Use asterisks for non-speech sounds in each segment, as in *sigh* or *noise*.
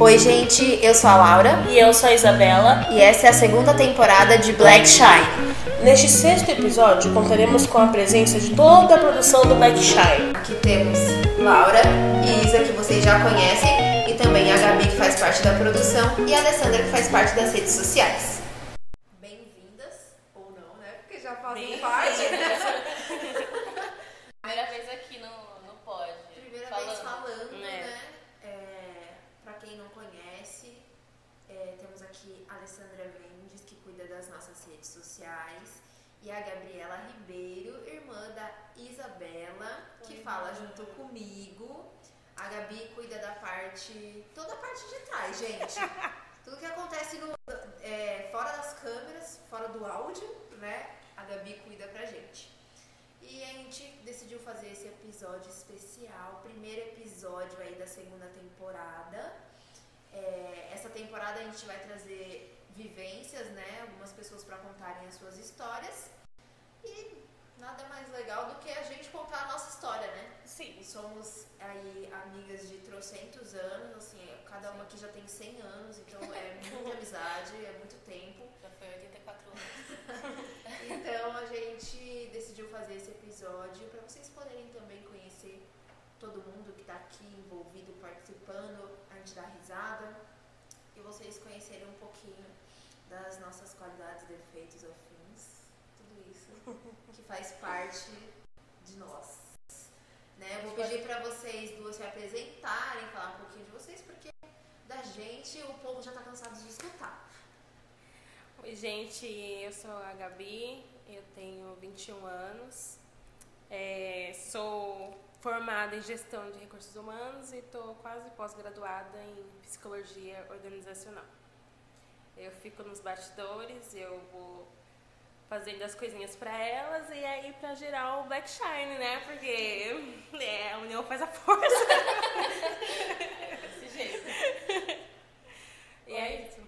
Oi, gente, eu sou a Laura E eu sou a Isabela. e essa é a segunda temporada de Black Shine. Neste sexto episódio, contaremos com a presença de toda a produção do Black Shine. Aqui temos Laura e Isa, que vocês já conhecem, e também a Gabi, que faz parte da produção, e a Alessandra, que faz parte das redes sociais. Bem-vindas, ou não, né? Porque já fazem parte. Primeira vez aqui no, no pod. Primeira falando. vez falando, É. né? É, pra quem não conhece, é, temos aqui a Alessandra Mendes, que cuida das nossas redes sociais, e a Gabriela Ribeiro, irmã da Isabela, que Oi, fala irmã. junto comigo. A Gabi cuida da parte. toda a parte de trás, gente. *laughs* Tudo que acontece no, é, fora das câmeras, fora do áudio, né? A Gabi cuida pra gente. E a gente decidiu fazer esse episódio especial, primeiro episódio aí da segunda temporada. É, essa temporada a gente vai trazer vivências, né? Algumas pessoas para contarem as suas histórias. E nada mais legal do que a gente contar a nossa história, né? Sim. Somos aí amigas de trocentos anos, assim, cada uma aqui já tem 100 anos, então é *laughs* muita amizade, é muito tempo. Já foi 84 anos. *laughs* Então a gente decidiu fazer esse episódio para vocês poderem também conhecer todo mundo que está aqui envolvido, participando, a gente dá risada e vocês conhecerem um pouquinho das nossas qualidades, defeitos, isso que faz parte de nós. Né? Eu vou pedir para vocês duas se apresentarem, falar um pouquinho de vocês, porque da gente o povo já está cansado de escutar. Oi, gente, eu sou a Gabi, eu tenho 21 anos, é, sou formada em gestão de recursos humanos e estou quase pós-graduada em psicologia organizacional. Eu fico nos bastidores, eu vou fazendo as coisinhas pra elas e aí pra gerar o Black Shine, né? Porque é, a união faz a força. Desse jeito. E é isso.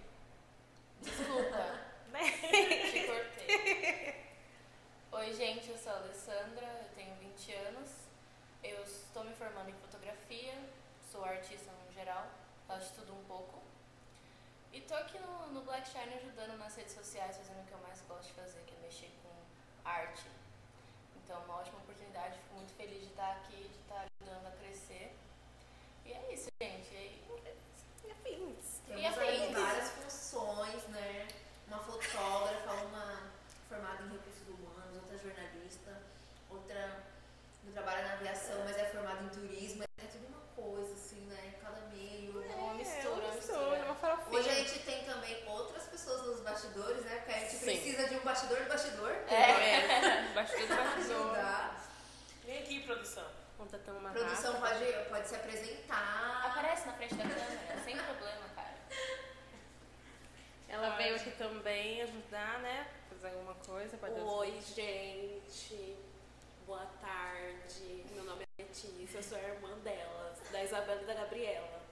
Desculpa, *laughs* te cortei. Oi, gente, eu sou a Alessandra, eu tenho 20 anos. Eu estou me formando em fotografia, sou artista no geral, faço tudo um pouco. E tô aqui no, no Black Shine ajudando nas redes sociais, fazendo o que eu mais gosto de fazer, que é mexer com arte. Então, uma ótima oportunidade, fico muito feliz de estar aqui, de estar ajudando a crescer. E é isso, gente. E, Afins. Temos E afins. várias funções, né? Uma fotógrafa, uma formada em recursos humanos, outra jornalista, outra não trabalha na aviação, mas é formada em turismo. Hoje a gente tem também outras pessoas nos bastidores, né? Porque a gente Sim. precisa de um bastidor do bastidor. É, *laughs* bastidor do bastidor. Vem aqui, produção. Contratamos uma produção pode, pode se apresentar. Aparece na frente da câmera, sem *laughs* problema, cara. Ela veio aqui também ajudar, né? Fazer alguma coisa. Pode Oi, gente. Boa tarde. Meu nome é Letícia, eu sou a irmã delas, da Isabela e da Gabriela.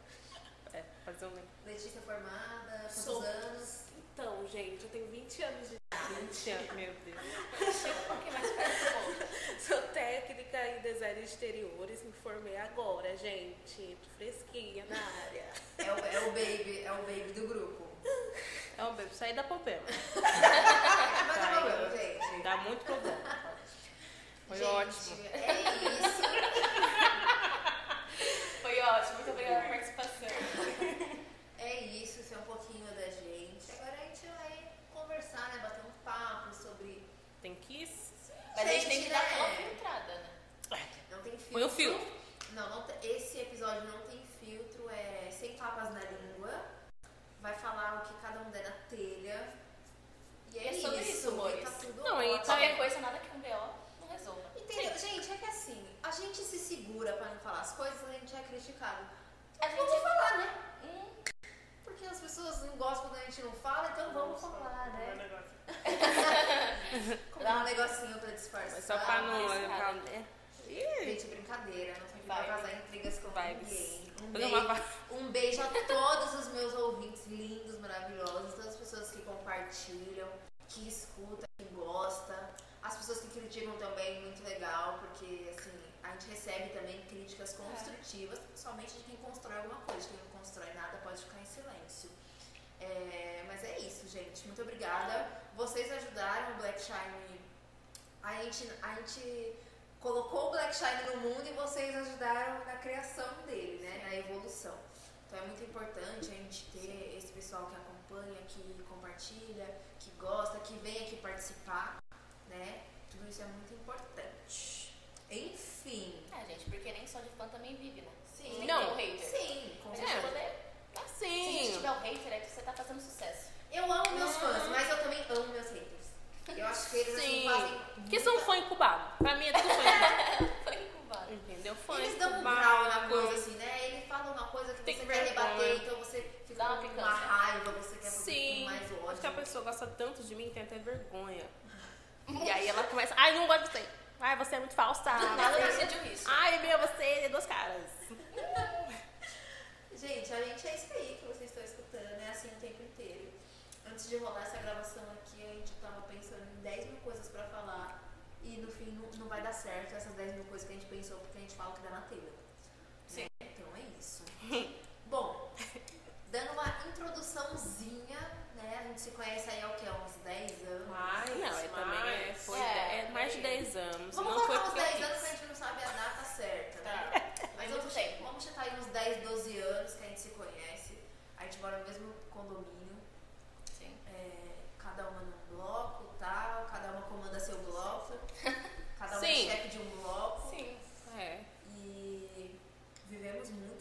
É, fazer um Letícia formada, quantos Sou- anos? Então, gente, eu tenho 20 anos de idade. 20 anos, meu Deus. Chega um pouquinho mais perto. Sou técnica em design de exteriores, me formei agora, gente. Fresquinha na área. É o, é o baby, é o baby do grupo. É um bebê, sair da problema. *laughs* Mas Tá é problema, gente. Dá muito problema. Foi Gente, ótimo. É isso. Foi ótimo, muito obrigada pela participação. É isso, isso é um pouquinho da gente. Agora a gente vai conversar, né? Bater um papo sobre. Tem kiss? Mas a gente tem que dar né? aquela filtrada, né? Não tem filtro. Põe o filtro. Não, não esse episódio não tem filtro, é sem papas na língua. Vai falar o que cada um der na telha. E é, É sobre isso, e amores. tá tudo Não, e ótimo. tá- Qualquer coisa, nada que um BO não resolva. Entendeu? Gente, é que assim, a gente se segura pra não falar as coisas, a gente é criticado. A Vamos gente falar, né? Hum, Porque as pessoas não gostam quando a gente não fala, então vamos falar, né? *laughs* Dá um negocinho pra disfarçar. Mas só pra não. pra- é. Gente, brincadeira, não tem que vazar intrigas com Vibes. ninguém. Um beijo, um beijo a todos os meus ouvintes lindos, maravilhosos, todas as pessoas que compartilham, que escutam, que gostam, as pessoas que criticam também, muito legal, porque assim, a gente recebe também críticas construtivas, principalmente de quem constrói alguma coisa. Quem não constrói nada pode ficar em silêncio. É, mas é isso, gente. Muito obrigada. Vocês ajudaram o Black Shine. A gente, a gente colocou o Black Shine no mundo e vocês ajudaram na criação dele, né? Na evolução. Então é muito importante a gente ter esse pessoal que acompanha, que compartilha, que gosta, que vem aqui participar, né? Tudo isso é muito importante. Enfim. É, gente, porque nem só de fã também vive, né? Sim. Tem Não. o hater. Sim, com A É. gente poder. Se a gente tiver o hater, é que você tá fazendo sucesso. Eu amo meus fãs, mas eu também amo meus haters. Eu acho que eles assim, Sim. fazem. Que são fã incubado. Pra mim é tudo fã incubado. *laughs* Foi incubado. Entendeu? Fã Eles dão um incubado. grau na coisa, assim, né? Ele fala uma coisa que Tem você que quer rebater, então você fica uma com uma raiva, você quer Sim. com mais ódio. Acho que a pessoa gosta tanto de mim que tem até vergonha. E aí ela começa, ai, não gosto de você. Ai, você é muito falsa. Nada Você- decidiu isso. Ai, meu, você é duas caras. Gente, a gente é isso aí que vocês estão escutando, é assim o tempo inteiro. Antes de rolar essa gravação aqui, a gente tava pensando em 10 mil coisas pra falar e no fim não, não vai dar certo essas 10 mil coisas que a gente pensou porque a gente fala que dá na telha. Sim. Então é isso. Bom, dando uma introduçãozinha, né? A gente se conhece aí há o que? Há uns 10 anos. Mais, Não, é também é, mais. foi, É, é mais de foi. 10 anos. Vamos não foi colocar uns porque eu 10 anos que a gente não sabe a data certa, né? Tá. Mas vamos, tempo. vamos chutar aí uns 10, 12 anos que a gente se conhece. A gente mora no mesmo condomínio. Sim. É, cada uma num bloco, tal, cada uma comanda seu bloco, cada uma é chefe de um bloco. Sim. É, E vivemos muito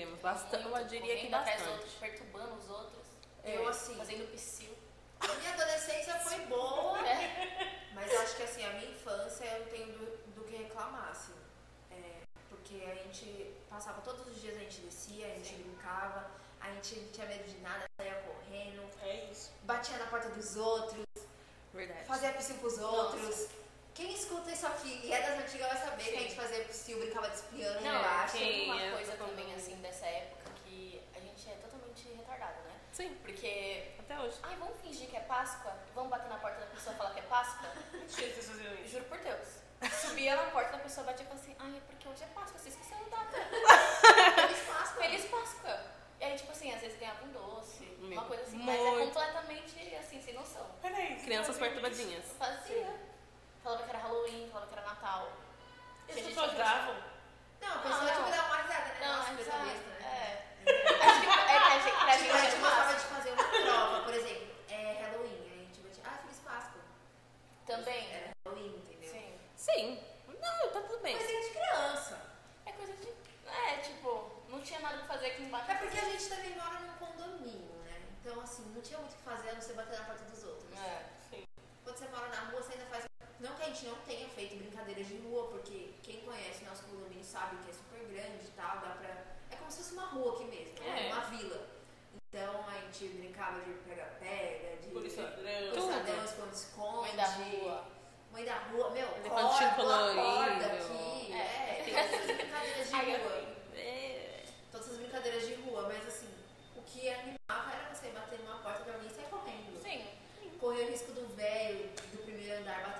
né? vivemos bastante. Eu diria que correndo atrás bastante. outros, perturbando os outros. Eu, assim, Fazendo psil. a minha adolescência foi boa, É. mas eu acho que assim, a minha infância eu tenho do, do que reclamar, assim. É, porque a gente passava todos os dias, a gente descia, a gente brincava, a gente não tinha medo de nada, saía correndo, É isso. batia na porta dos outros, Verdade. fazia psil pros outros. Quem escuta isso aqui e é das antigas vai saber que a gente fazia psil, brincava de espiando Não, embaixo. tem uma é, coisa também, mundo. assim, dessa época que a gente é totalmente retardado, né? Sim, Porque, até hoje. ai, vamos fingir que é Páscoa? Vamos bater na porta da pessoa e falar que é Páscoa? *laughs* Mentira vocês faziam isso. Juro por Deus. Subia na porta da pessoa, batia e falava assim, ai, é porque hoje é Páscoa, você esqueceu a data. *laughs* Feliz Páscoa. Feliz Páscoa! E aí, tipo assim, às vezes ganhava um doce, Meu, uma coisa assim, mas é muito. completamente, assim, sem noção. Peraí. vocês Crianças faziam perturbadinhas. Fazia. Falava que era Halloween, falava que era Natal. Tinha As gente pessoas davam. Não, a pessoa Ah, tipo não. dá uma risada, né? Não, Nossa, coisa ah, besta, né? é. *laughs* Acho que é a gente, pra Tipo, a gente é gostava massa. de fazer uma prova, por exemplo, é Halloween, aí a gente batia, ah, Feliz Páscoa. Também. Era Halloween, entendeu? Sim. Sim. Não, tá tudo bem. Coisinha de criança. É coisa de. É, tipo, não tinha nada pra fazer aqui embaixo. É porque a gente também mora num condomínio, né? Então, assim, não tinha muito o que fazer a não ser bater na porta dos outros. É. Quando você mora na rua, você ainda faz. Não que a gente não tenha feito brincadeiras de rua, porque quem conhece nosso condomínio sabe que é super grande e tal, dá pra. É como se fosse uma rua aqui mesmo, né? É. uma vila. Então a gente brincava de pega-pega, de. Polícia ladrão. Esconde-esconde. Mãe da rua. Mãe da rua, meu, corda, corda colorido. aqui. É. É, tem todas essas brincadeiras de *laughs* rua. É. Todas essas brincadeiras de rua, mas assim, o que animava era você bater numa porta de alguém e sair correndo. Sim. Correr o risco do velho do primeiro andar bater.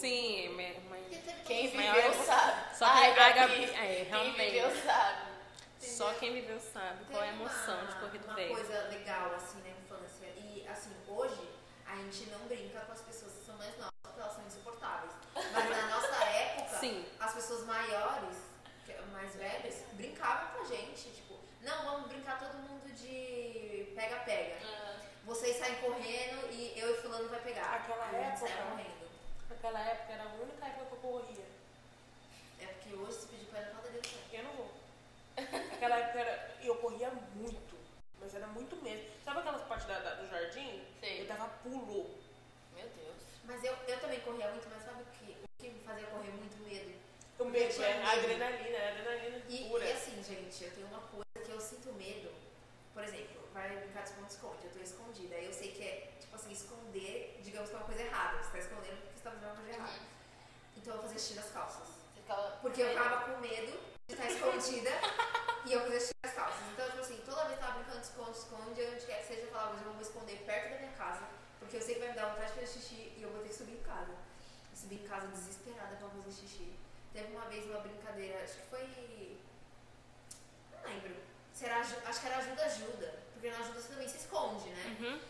Sim, minha mãe. Porque teve Quem viveu sabe. Só que Ai, a Gabi. É, Quem realmente. viveu sabe. Só quem viveu sabe qual é a emoção uma- de correr do Uma coisa legal, assim, na infância. E, assim, hoje, a gente não brinca com as pessoas que são mais novas, porque elas são insuportáveis. Mas na nossa *laughs* época, Sim. as pessoas maiores, mais velhas, brincavam com a gente. Tipo, não, vamos brincar todo mundo de pega-pega. Vocês saem correndo e eu e fulano vai pegar. Aquela a gente sai época- correndo. Naquela época era a única época que eu corria. É porque hoje se pedir pra ir na dele, Eu não vou. Naquela época era, eu corria muito. Mas era muito mesmo. Sabe aquelas partes da, da- do jardim? Sim. Eu dava pulo. Meu Deus. Mas eu, eu também corria muito, mas sabe o que, o que me fazia correr muito medo? O medo, é medo. a adrenalina, é a adrenalina E, pura. e assim, gente, eu tenho uma coisa que eu sinto medo. Por exemplo, vai brincar de esconde-esconde, eu tô escondida. Aí eu sei que é, tipo assim, esconder, digamos que é uma coisa errada. Você tá escondendo porque você tá fazendo uma coisa errada. Então eu vou fazer xixi nas calças. Ficava. Porque eu ficava com medo de estar escondida *laughs* e eu fazia xixi nas calças. Então, tipo assim, toda vez que eu tava brincando de esconde-esconde, onde quer que seja, eu falava, hoje eu vou esconder perto da minha casa. Porque eu sei que vai me dar vontade de fazer xixi e eu vou ter que subir em casa. Eu subi em casa desesperada pra fazer xixi. Teve uma vez uma brincadeira, acho que foi. Não lembro. Se era, aju- acho que era ajuda ajuda. Porque na ajuda você também se esconde, né? Uhum.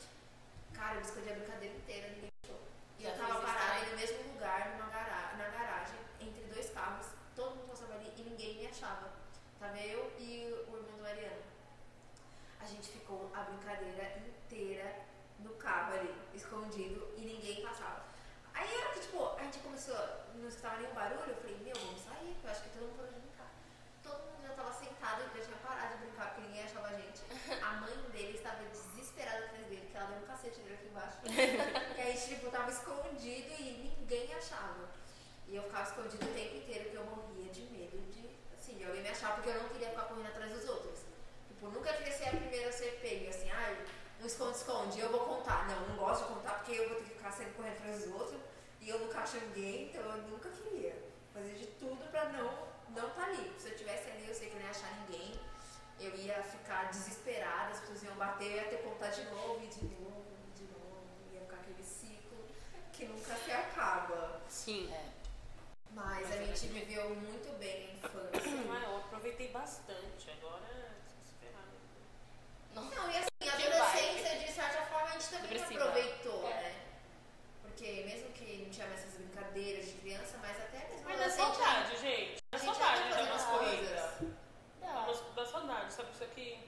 Cara, eu escondi a brincadeira inteira, ninguém achou. E eu tava parada no mesmo lugar, numa na garagem, entre dois carros, todo mundo passava ali e ninguém me achava. Tava eu e o irmão do Mariano. A gente ficou a brincadeira inteira no carro ali, escondido, e ninguém passava. Aí era que, tipo, a gente começou, não escutava nenhum barulho, eu falei, meu, vamos sair, eu acho que todo mundo parou de brincar. Todo mundo já tava sentado, já tinha parado de brincar, porque ninguém achava a gente. *laughs* A mãe dele estava desesperada atrás ela deu um cacete aqui embaixo. *laughs* e aí, tipo, tava escondido e ninguém achava. E eu ficava escondido o tempo inteiro, porque eu morria de medo de, assim, de alguém me achar, porque eu não queria ficar correndo atrás dos outros. Tipo, nunca queria ser a primeira a ser pega, assim, ai, um esconde-esconde, eu vou contar. Não, não gosto de contar, porque eu vou ter que ficar sempre correndo atrás dos outros, e eu nunca acho ninguém, então eu nunca queria. Fazer de tudo pra não não tá ali. Se eu tivesse ali, eu sei que eu não ia achar ninguém. Eu ia ficar desesperada, as pessoas iam bater, eu ia ter que contar de novo, e de novo, e de novo. Ia ficar aquele ciclo que nunca se acaba. Sim. É. Mas a gente viveu muito bem a infância. Ah, eu aproveitei bastante. Agora é desesperado. Não, e assim, a adolescência, de certa forma, a gente também Depressiva. aproveitou, É. né? Porque mesmo que não tinha mais essas brincadeiras de criança, mas até mesmo Mas dá saudade, gente. a Dá gente saudade ainda de dar fazia umas as corridas. coisas. Dá, Dá. umas- dá saudade, sabe? Isso aqui,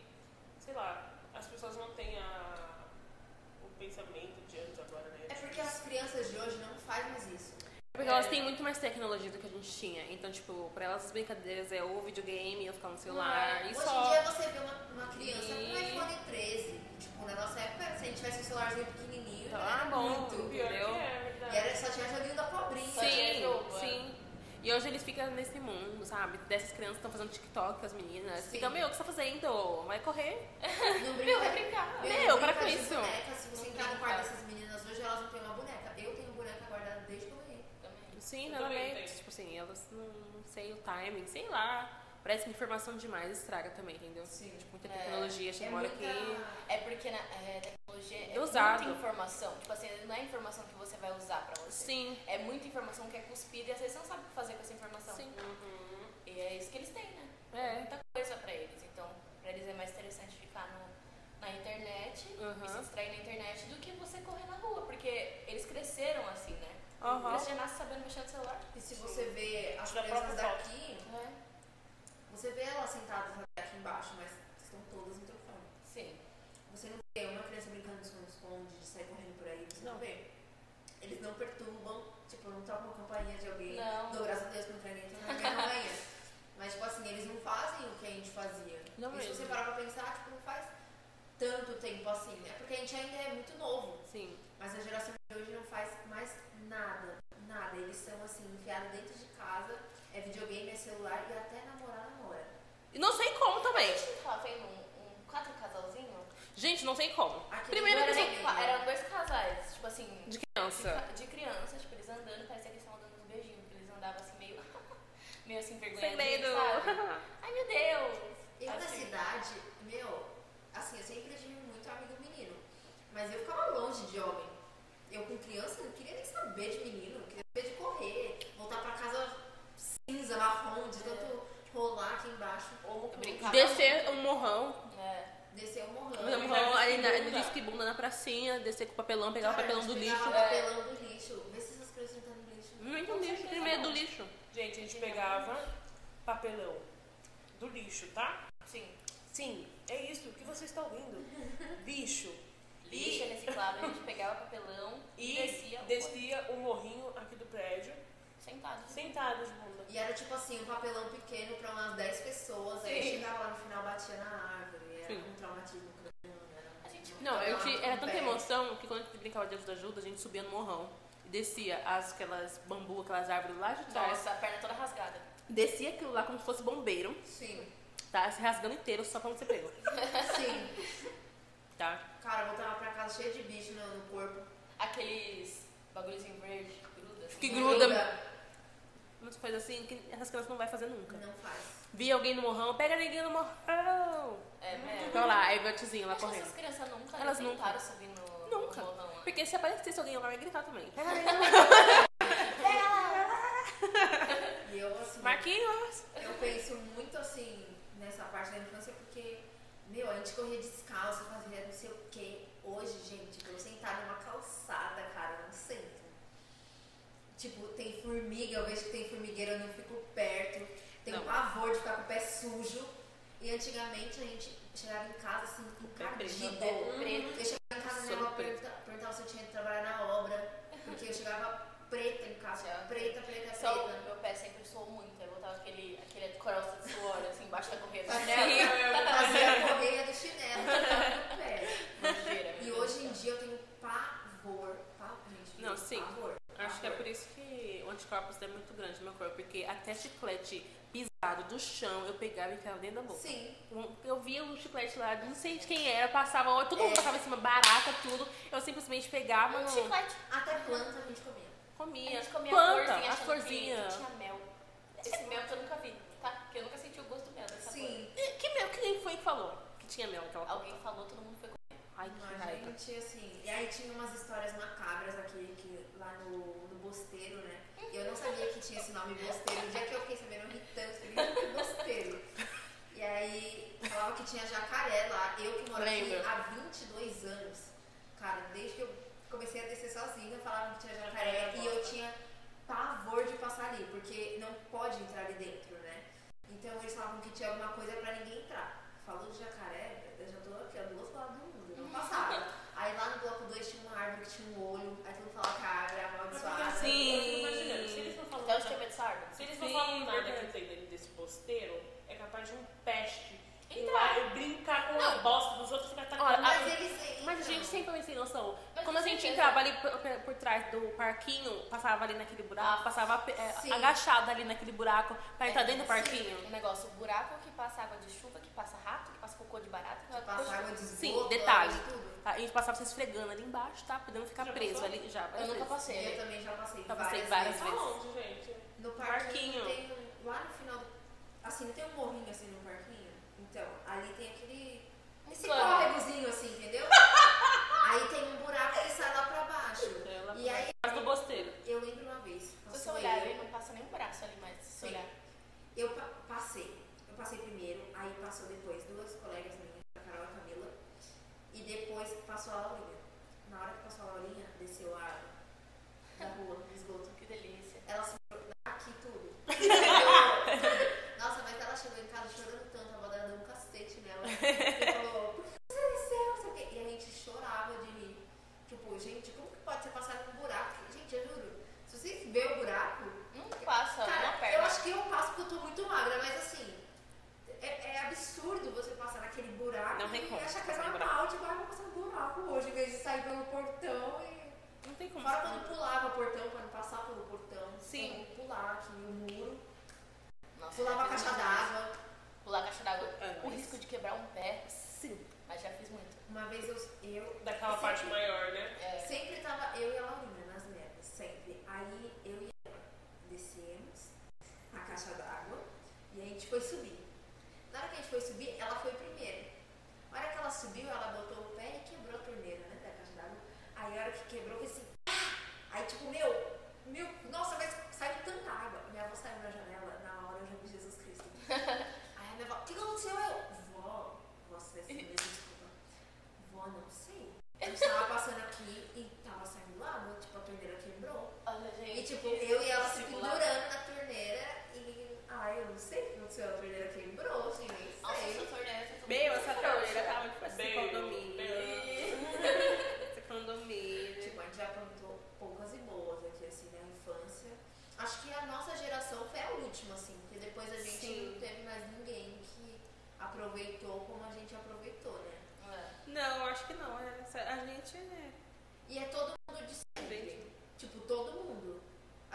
sei lá, as pessoas não têm a, o pensamento de antes agora, né? É porque as crianças de hoje não fazem mais isso. Porque elas têm muito mais tecnologia do que a gente tinha. Então, tipo, pra elas as brincadeiras é ou videogame, ou ficar no celular, e Hoje só. em dia você vê uma, uma criança com um E- iPhone 13. Tipo, na nossa época, se a gente tivesse um celularzinho pequenininho, Tá já era bom, muito. Pior entendeu? é. E era, só tinha joguinho da cobrinha. Sim, é. sim. E hoje eles ficam nesse mundo, sabe? Dessas crianças que estão fazendo TikTok com as meninas. Sim. Fica, meu, o que você tá fazendo? Vai correr? Não *laughs* Meu, brinca, vai brincar. Meu, não para com isso. Boneca. Se você Não entrar no quarto dessas meninas hoje, elas não têm uma boneca. Eu tenho boneca guardada desde que eu ganhei. Também. Sim, Eu. Tipo assim, elas não, não sei o timing, sei lá. Parece que informação demais estraga também, entendeu? Sim. Tipo, muita É. tecnologia, chega É uma hora que. É porque na é, tecnologia é Usado. muita informação. Tipo assim, não é informação que você vai usar pra você. Sim. É muita informação que é cuspida e às vezes você não sabe o que fazer com essa informação. Sim. Uhum. E é isso que eles têm, né? É. Muita coisa pra eles. Então, pra eles é mais interessante ficar no, na internet Uhum. e se distrair na internet do que você correr na rua. Porque eles cresceram assim, né? Aham. Eles já nascem sabendo mexer no celular. E se você vê as Da crianças daqui, Né? você vê elas sentadas aqui embaixo, mas estão todas no telefone. Sim. Você não vê uma criança brincando de esconde-esconde, de sair correndo por aí, você não, Não. vê. Eles não perturbam, tipo, não tocam a campainha de alguém. Não. Dou graças a Deus que não tem ninguém minha rainha. *laughs* Mas, tipo assim, eles não fazem o que a gente fazia. Não e se mesmo. você parar pra pensar, tipo, não faz tanto tempo assim, né? Porque a gente ainda é muito novo. Sim. Mas a geração hoje não faz mais nada, nada. Eles são assim, enfiados dentro de casa, é videogame, é celular e até namorar namora. E não sei como A também. gente não tava vendo um, um quatro casalzinho? Gente, não sei como. Aqui Primeiro que era nem- Eram, eram dois casais, tipo assim, de de, criança. ca- de criança, tipo, eles andando, parecia que eles estavam dando uns beijinhos, porque eles andavam assim meio, *laughs* meio assim, vergonha. Sem medo. Sabe? *laughs* Ai meu Deus! Eu na Assim. cidade, meu, assim, eu sempre tive muito amigo menino. Mas eu ficava longe de homem. Eu com criança não queria nem saber de menino, não queria saber de correr, voltar pra casa cinza, marrom, de tanto rolar aqui embaixo. Ou brincava. Descer um morrão. É. Descer o morrão. Um morrão ali na, no disque bunda na pracinha, descer com o papelão, pegar o Cara, papelão a do lixo. pegava papelão do lixo. Vê se essas crianças não estão no lixo. Muito Com lixo, primeiro do lixo. Gente, a gente pegava papelão do lixo, tá? Sim. Sim, é isso que você está ouvindo. Lixo. Lixo reciclável, a gente pegava papelão e, E descia o descia o morrinho aqui do prédio, sentado. sentado de bunda. E era tipo assim, um papelão pequeno pra umas 10 pessoas. Aí Sim. chegava lá no final, batia na árvore. Era Sim. um traumatismo. A gente Não, eu Não, tinha, era tanta emoção que quando a gente brincava de ajuda-ajuda, a gente subia no morrão. E descia as, aquelas bambu, aquelas árvores lá de trás. Nossa, a perna toda rasgada. Descia aquilo lá como se fosse bombeiro, Sim, tá? Se rasgando inteiro só pra não ser pego, *laughs* sim. Tá? Cara, eu voltava pra casa cheio de bicho no, no corpo. Aqueles bagulhozinho verde, gruda. assim. Que gruda. Umas coisas assim que essas crianças não vai fazer nunca. Não faz. Via alguém no morrão, pega ninguém no morrão. É, mesmo. Fica lá, aí o tiozinho lá Acho correndo. essas crianças nunca Elas tentaram subir no, Nunca. no morrão lá. Porque se aparecesse alguém lá, vai gritar também. Pega ninguém no morrão. E eu, assim, Marquinhos! eu penso muito assim nessa parte da infância porque, meu, a gente corria descalço, fazia não sei o quê. Hoje, gente, eu sentar numa calçada, cara, eu não sento. Tipo, tem formiga, eu vejo que tem formigueira, eu não fico perto. Tenho Não. pavor de ficar com o pé sujo. E antigamente a gente chegava em casa assim, encardido. Preto. Eu chegava em casa, minha avó preto. pergunta- perguntava se eu tinha que trabalhar na obra. Porque eu chegava preta em casa, Já. preta, preta, Só preta. meu pé sempre suou muito. Eu botava aquele, aquele crosta de suor assim embaixo da correia do chinelo. fazia *laughs* a correia do chinelo no pé. E hoje em dia eu tenho pavor. pavor gente, Não, sim. Pavor, Acho que é pavor. por isso que o anticorpos é muito grande no meu corpo, porque até chiclete pisado do chão eu pegava e enfiava dentro da boca. Sim. Eu via o chiclete lá, não sei de quem era, passava, todo mundo É. passava em cima, barata, tudo. Eu simplesmente pegava, Um não chiclete. Até planta a gente comia. A comia. gente comia Planta, florzinha, a florzinha. Que tinha mel. Esse mel que eu nunca vi, tá? Porque eu nunca senti o gosto do mel dessa Sim. E Que mel, quem foi que falou que tinha mel naquela planta. Alguém falou, todo mundo foi comer. Ai, que A raiva. gente, assim. E aí tinha umas histórias macabras aqui, que, lá no, no Bosteiro, né? E eu não sabia que tinha esse nome Bosteiro. O dia que eu fiquei sabendo, eu ri tanto, falei, "Gente, que Bosteiro. E aí falava que tinha jacaré lá. Eu que moro aqui há 22 anos. Cara, desde que eu comecei a descer sozinha, falavam que tinha jacaré. E eu tinha pavor de passar ali, porque não pode entrar ali dentro, né? Então eles falavam que tinha alguma coisa pra ninguém entrar. Falou de jacaré, eu já tô aqui ó, do outro lado do mundo, não passava. Aí lá no bloco 2 tinha uma árvore que tinha um olho, aí todo mundo falava que a árvore era amaldiçoada. Eu imaginando, se eles não falam Até tinha árvore. se eles não Sim, falam nada verdade. que tem dentro desse posteiro, é capaz de um peste Então. lá e brincar com a bosta dos outros e ficar atacando. Olha, Mas eles entram. Mas a gente sempre foi sem noção. Quando a gente entrava ali por, por- trás do parquinho, passava ali naquele buraco, Ah, passava é, sim. agachada ali naquele buraco pra entrar É, dentro do sim. parquinho. O negócio, o buraco que passa água de chuva, que passa rato, que passa cocô de barata, que Que passa água de esgoto, Sim, detalhe. de tudo. A gente passava se esfregando ali embaixo, tá? Podendo ficar Já preso passou? ali já. Eu várias nunca passei. Eu também já passei Já várias, passei várias vezes. vezes. Aonde, gente? No parquinho, Parquinho. tem lá no final, do- assim, não tem um morrinho assim no parquinho? Então, ali tem aquele, esse córregozinho assim, entendeu? *laughs* aí tem um buraco que sai lá pra baixo. Ela- E aí, do bosteiro. eu lembro uma vez, Se você olhar, ele não passa nem um braço ali, mas se olhar. eu pa- passei, eu passei primeiro, aí passou depois duas colegas minhas, a Carol e a Camila, e depois passou a Laurinha. Na hora que passou a Laurinha, desceu a água da rua, do esgoto. Que delícia. Ela se aqui tudo. *laughs* Nossa, mas ela chegou em casa chorando tanto, a avó dela deu um cacete nela. E falou, por que você desceu? Não sei o quê. E a gente chorava de rir. Tipo, gente, como que pode ser passar num buraco? Gente, eu juro, verem o buraco, Não passa cara, perna. eu acho que eu passo porque eu tô muito magra, mas assim, é, é absurdo você passar naquele buraco Não tem e como achar que é passar normal, tipo, ah, vou passar no buraco hoje, em vez de sair pelo portão e Não tem como. Fora quando pulava o portão, quando passava pelo portão. Sim. Quando pular aqui o muro. Nossa, Pulava a fiz caixa d'água. Pular a caixa d'água. É, o risco de quebrar um pé, Sim. mas já fiz muito. Uma vez eu, eu Daquela sempre, parte maior, né? É, sempre tava eu e a Laurinha. Aí eu e ela descemos a caixa d'água e a gente foi subir. Na hora que a gente foi subir, ela foi primeiro. Na hora que ela subiu, ela botou o pé e quebrou a torneira, né, da caixa d'água. Aí a hora que quebrou, foi assim, pá! Aí tipo, meu, meu, nossa, mas saiu tanta água. Minha avó saiu na janela, na hora eu já vi Jesus Cristo. *laughs* Aí a minha avó, o que aconteceu? Eu, vó, desse mesmo, desculpa. Vó, não sei. Eu estava passando aqui e tava saindo água, tipo, a torneira quebrou. olha, gente. E tipo, eu e ela se pendurando na torneira e. Ai, eu não sei o que aconteceu, a torneira quebrou, assim, nem Nossa, sei. essa torneira tá Meu, essa torneira tava tipo Bem, condomínio. bem. Esse condomínio. Tipo, a gente já aprontou poucas e boas aqui, assim, na infância. Acho que a nossa geração foi a última, assim, porque depois a gente Sim. não teve mais ninguém que aproveitou como a gente aproveitou, né? É. Não, acho que não. Essa- A gente é. E é todo mundo de sempre. Tipo, todo mundo.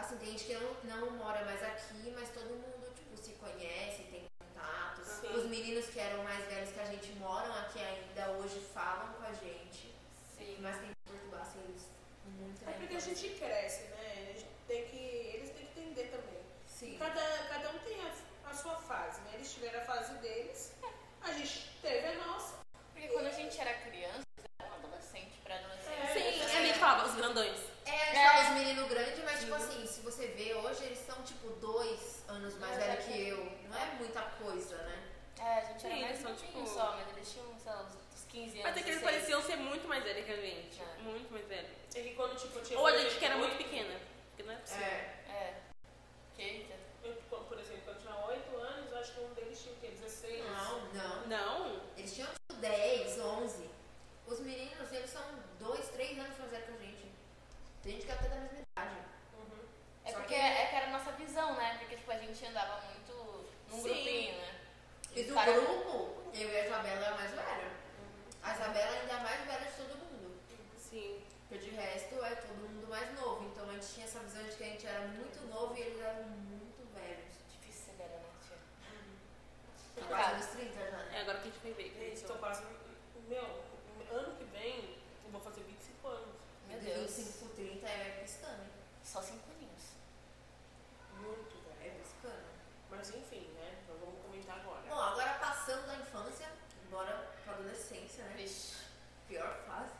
Assim, tem gente que não, não mora mais aqui, mas todo mundo, tipo, se conhece, tem contato. Sim. Os meninos que eram mais velhos que a gente moram aqui ainda hoje falam com a gente. Sim. Mas tem que perturbar assim, eles muito É porque a gente cresce, né? A gente tem que, eles têm que entender também. Sim. Cada, cada um tem a, a sua fase, né? Eles tiveram a fase deles, a gente teve a nossa. Porque quando a gente era criança, era um adolescente pra adolescente. Sim, é. a gente falava, os grandões. É, a gente É. fala os meninos grandes, mas tipo assim, se você vê hoje, eles são tipo dois anos mais velho já que eu. Não é muita coisa, né? É, a gente era Sim, mais eles são, tipo- só, mas eles tinham, sei lá, uns uns 15 anos. Mas é que eles 16. pareciam ser muito mais velhos que a gente. É. Muito mais velhos. É que quando tipo, tinha. Ou a gente que era muito pequena. Porque não é possível. É. É. Que? Eu, por exemplo, quando tinha 8 anos, eu acho que um deles tinha o quê? 16? Não, não. Não? Eles tinham tipo 10, 11. Os meninos, eles são 2, 3 anos mais velhos que a gente. Tem gente que é até da mesma idade. É Só porque que... é que era a nossa visão, né? Porque tipo, a gente andava muito num Sim. grupinho, né? E do Para... grupo, eu e a Isabela é a mais velha. Uhum. A Isabela ainda é a mais velha de todo mundo. Sim. Porque de resto é todo mundo mais novo. Então a gente tinha essa visão de que a gente era muito novo e eles eram muito velhos. Difícil ser velha, né, tia? Uhum. Quase 30 já. Né? É agora que a gente vai ver. Gente, tô quase. Meu, ano que vem eu vou fazer 25 anos. Meu Deus. 25 por 30 é cristã, hein? Só 50. Mas enfim, né? Então vamos comentar agora. Bom, agora passando da infância, bora pra adolescência, né? Vixe. Pior fase.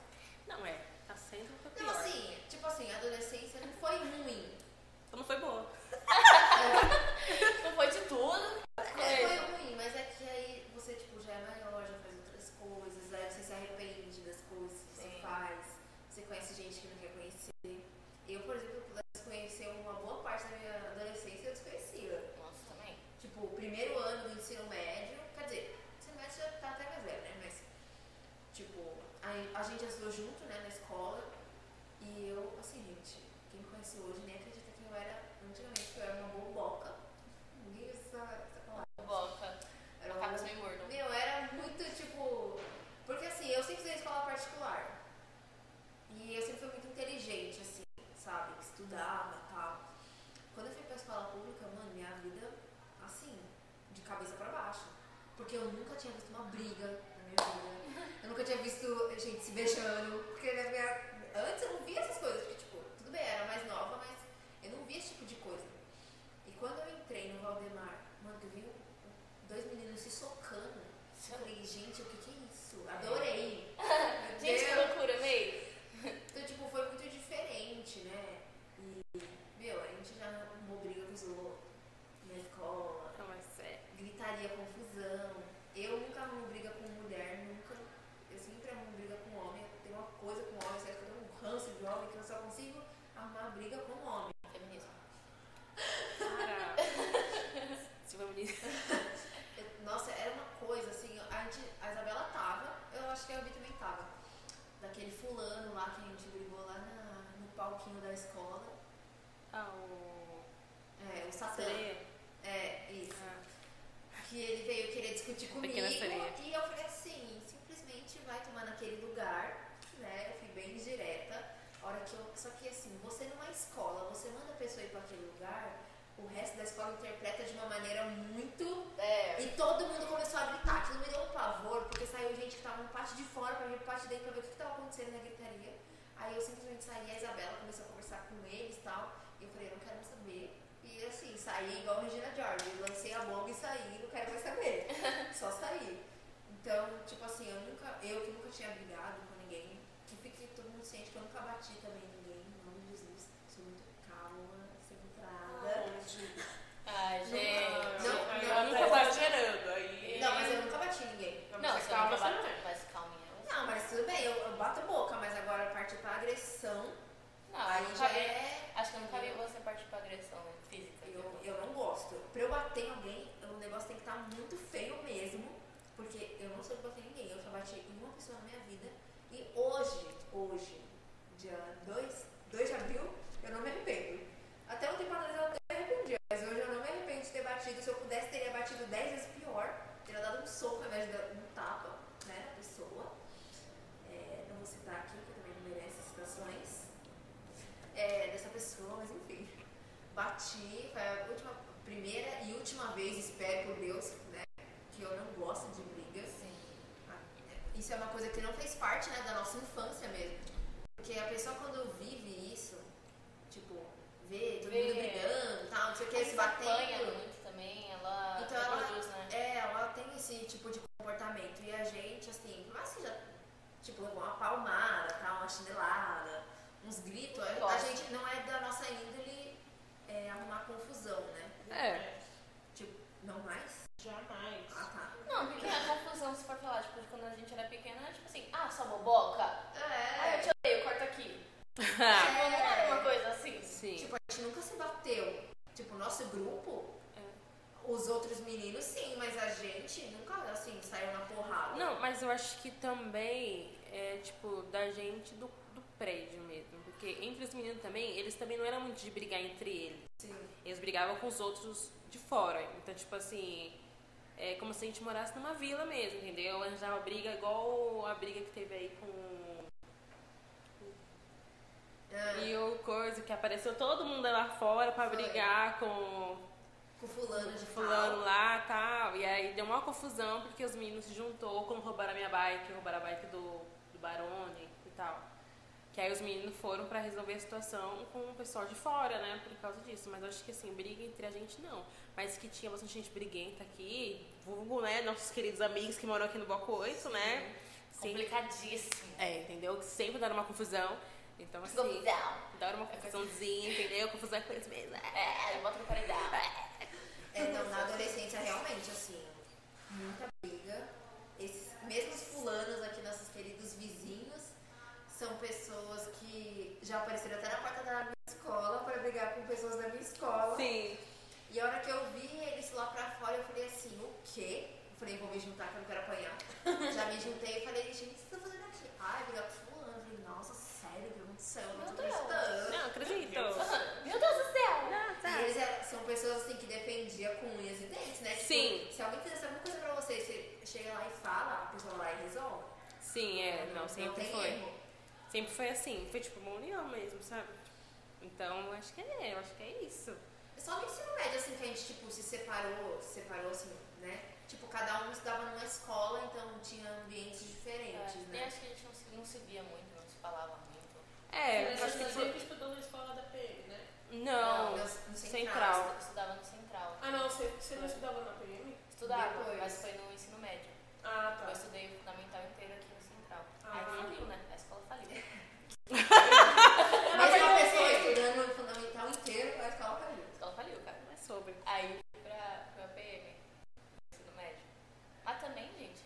Não, é. Tá sempre pra pior. Não, assim, tipo assim, a adolescência não foi ruim. Só não foi boa. *laughs* Não foi de tudo. É, foi ruim, mas é que aí você, tipo, já é maior, já faz outras coisas, aí você se arrepende das coisas que você Sim. faz, você conhece gente que não quer conhecer. Eu, por exemplo, desconheci uma boa parte da minha adolescência, eu desconhecia. Nossa, também. Tipo, o primeiro ano do ensino médio, quer dizer, o ensino médio já tá até mais velho, né? Mas, a, gente estudou junto, né, na escola, e eu, assim, gente, quem me conhece hoje nem acredita que eu era, antigamente, que eu era uma boboca. Ninguém usa essa palavra. Boca. Era uma Macacos meio gordo. meu, era muito tipo. Porque assim, eu sempre em escola particular. E eu sempre fui muito inteligente, assim, sabe? Estudava e tal. Quando eu fui pra escola pública, mano, minha vida, assim, de cabeça pra baixo. Porque eu nunca tinha visto uma briga na minha vida. Eu nunca tinha visto gente se beijando. Porque na minha... antes eu não via essas coisas. Porque, tipo, tudo bem, era mais nova, mas eu não via esse tipo de coisa. E quando eu entrei no Valdemar, mano, eu vi dois meninos se socando. Eu falei, gente, o que, que é isso? Adorei. *laughs* Gente, que loucura, meio. Então, tipo, foi muito diferente, né? E, meu, a gente já arrumou briga com os outros na escola, Não, mas é. gritaria, confusão. Eu nunca arrumo briga com mulher, nunca. Eu sempre arrumo briga com homem. Eu tenho uma coisa com homem, certo? Eu tenho um ranço de homem que eu só consigo arrumar briga com homem. Feminismo. Para. Se vamos dizer. Eu- Nossa, era uma coisa assim, a, gente, a Isabela tava, eu acho que a Gabi também tava. Daquele fulano lá que a gente brigou lá na- no palquinho da escola. Ah, o. É, o Satã. Sereia. É, isso. Ah, Que ele veio querer discutir comigo. E eu falei assim, simplesmente vai tomar naquele lugar, né? Eu fui bem direta. Hora que eu. Só que assim, você numa escola, você manda a pessoa ir pra aquele lugar, o resto da escola interpreta de uma maneira muito É. E todo mundo começou a gritar. Aquilo me deu um pavor, porque saiu gente que tava no parte de fora pra vir parte de dentro pra ver o que, que tava acontecendo na gritaria. Aí eu simplesmente saí, a Isabela começou a conversar com eles e tal. E eu falei, eu não quero mais saber. Saí igual a Regina George. Lancei a bomba e saí, não quero mais saber. *laughs* Só saí. Então, tipo assim, eu nunca, eu que nunca tinha brigado com ninguém, que fique todo mundo ciente que eu nunca bati também em ninguém, em nome de Jesus. Sou muito calma, centrada. Ai, gente. Não, não, não, tá não. exagerando. Aí. Não, mas eu nunca bati em ninguém. Não, Não, mas você calma, não você vai não é. mas calminha. Não, mas tudo bem, eu, eu bato boca, mas agora partir pra agressão, Não, aí eu já nunca vi- é. Acho que eu nunca vi você partir pra agressão física. Gosto. Pra eu bater em alguém, o negócio tem que estar muito feio mesmo, porque eu não sou de bater em ninguém. Eu só bati em uma pessoa na minha vida. E hoje, hoje, dia 2, 2 de abril, eu não me arrependo. Até um tempo atrás eu até me arrependia, mas hoje eu não me arrependo de ter batido. Se eu pudesse, teria batido 10 vezes pior. Teria dado um soco ao invés de um tapa né, na pessoa. É, não vou citar aqui, porque também não merece citações é, dessa pessoa, mas enfim. Bati, foi a última, primeira e última vez, espero por Deus, né? Que eu não gosto de brigas. Isso é uma coisa que não fez parte né, da nossa infância mesmo. Porque a pessoa quando vive isso, tipo, vê todo Vê. mundo brigando e tal, não sei o que, se apanha batendo. muito também, ela Então ela- reproduz, né? É, ela tem esse tipo de comportamento. E a gente, assim, mais que já, tipo, uma palmada, tá, uma chinelada, uns gritos, a, a gente não é da nossa índole é, arrumar confusão, né? É. Tipo, não mais? Jamais. Ah, tá. Não, porque a confusão se for falar, tipo, quando a gente era pequena, era tipo assim, ah, só boboca. É. Ah, eu te odeio, corta aqui. *laughs* tipo, é. não era uma coisa assim. Sim. Tipo, a gente nunca se bateu. Tipo, o nosso grupo, é. os outros meninos sim, mas a gente nunca, assim, saiu na porrada. Não, mas eu acho que também é, tipo, da gente do prédio mesmo. Porque entre os meninos também, eles também não eram muito de brigar entre eles. Sim. Eles brigavam com os outros de fora. Então, tipo assim, é como se a gente morasse numa vila mesmo, entendeu? Arranjava briga igual a briga que teve aí com. Ah, E o coisa que apareceu todo mundo lá fora pra Foi. brigar com com fulano de fulano tal. lá e tal. E aí deu uma confusão porque os meninos se juntou quando roubaram a minha bike, roubaram a bike do, do Barone e tal. Que aí os meninos foram pra resolver a situação com o pessoal de fora, né? Por causa disso. Mas eu acho que assim, briga entre a gente não. Mas que tinha bastante gente briguenta aqui, vulgo, né? Nossos queridos amigos que moram aqui no Bloco 8, né? Sempre, Complicadíssimo. é, entendeu? Que sempre deram uma confusão. Então, assim, Confusão. deram uma confusãozinha, entendeu? Confusão com eles mesmos. É, eu boto no paredão. É, não, na adolescência, realmente, assim, muita briga. Esses mesmos fulanos aqui, nossos queridos são pessoas que já apareceram até na porta da minha escola para brigar com pessoas da minha escola. Sim. E a hora que eu vi eles lá pra fora, eu falei assim, o quê? Eu falei, vou me juntar que eu não quero apanhar. *laughs* Já me juntei e falei, gente, o que você tá fazendo aqui? Ai, brigar com fulano. Eu falei, nossa, sério, o que aconteceu? Eu não tô Meu Deus. acreditando. Não, acredito. Meu Deus do céu! E eles eram- são pessoas assim que defendiam com unhas e dentes, né? Tipo, Sim. Se alguém fizesse alguma coisa pra você, você chega lá e fala, a pessoa vai lá e resolve. Sim, é, não, sempre tem foi. erro. Sempre foi assim, foi tipo uma união mesmo, sabe? Então, acho que é, eu acho que é isso. Só no ensino médio, assim, que a gente, tipo, se separou, se separou, assim, né? Tipo, cada um estudava numa escola, então tinha ambientes diferentes, É, E né? acho que a gente não se, não se via muito, não se falava muito. É, Mas acho que você foi. sempre estudou na escola da PM, né? Não, no- no central. Eu estudava no Central. Ah, não, você, você não estudava na PM? Estudava, Depois. mas foi no ensino médio. Ah, Eu tá. estudei o fundamental inteiro aqui no Central. Ah. Aí faliu, né? Faliu. Mas uma pessoa estudando o fundamental inteiro, a escola caiu. A escola faliu, cara. não é sobre. Aí fui pra, pra PM, ensino médio. Mas também, gente,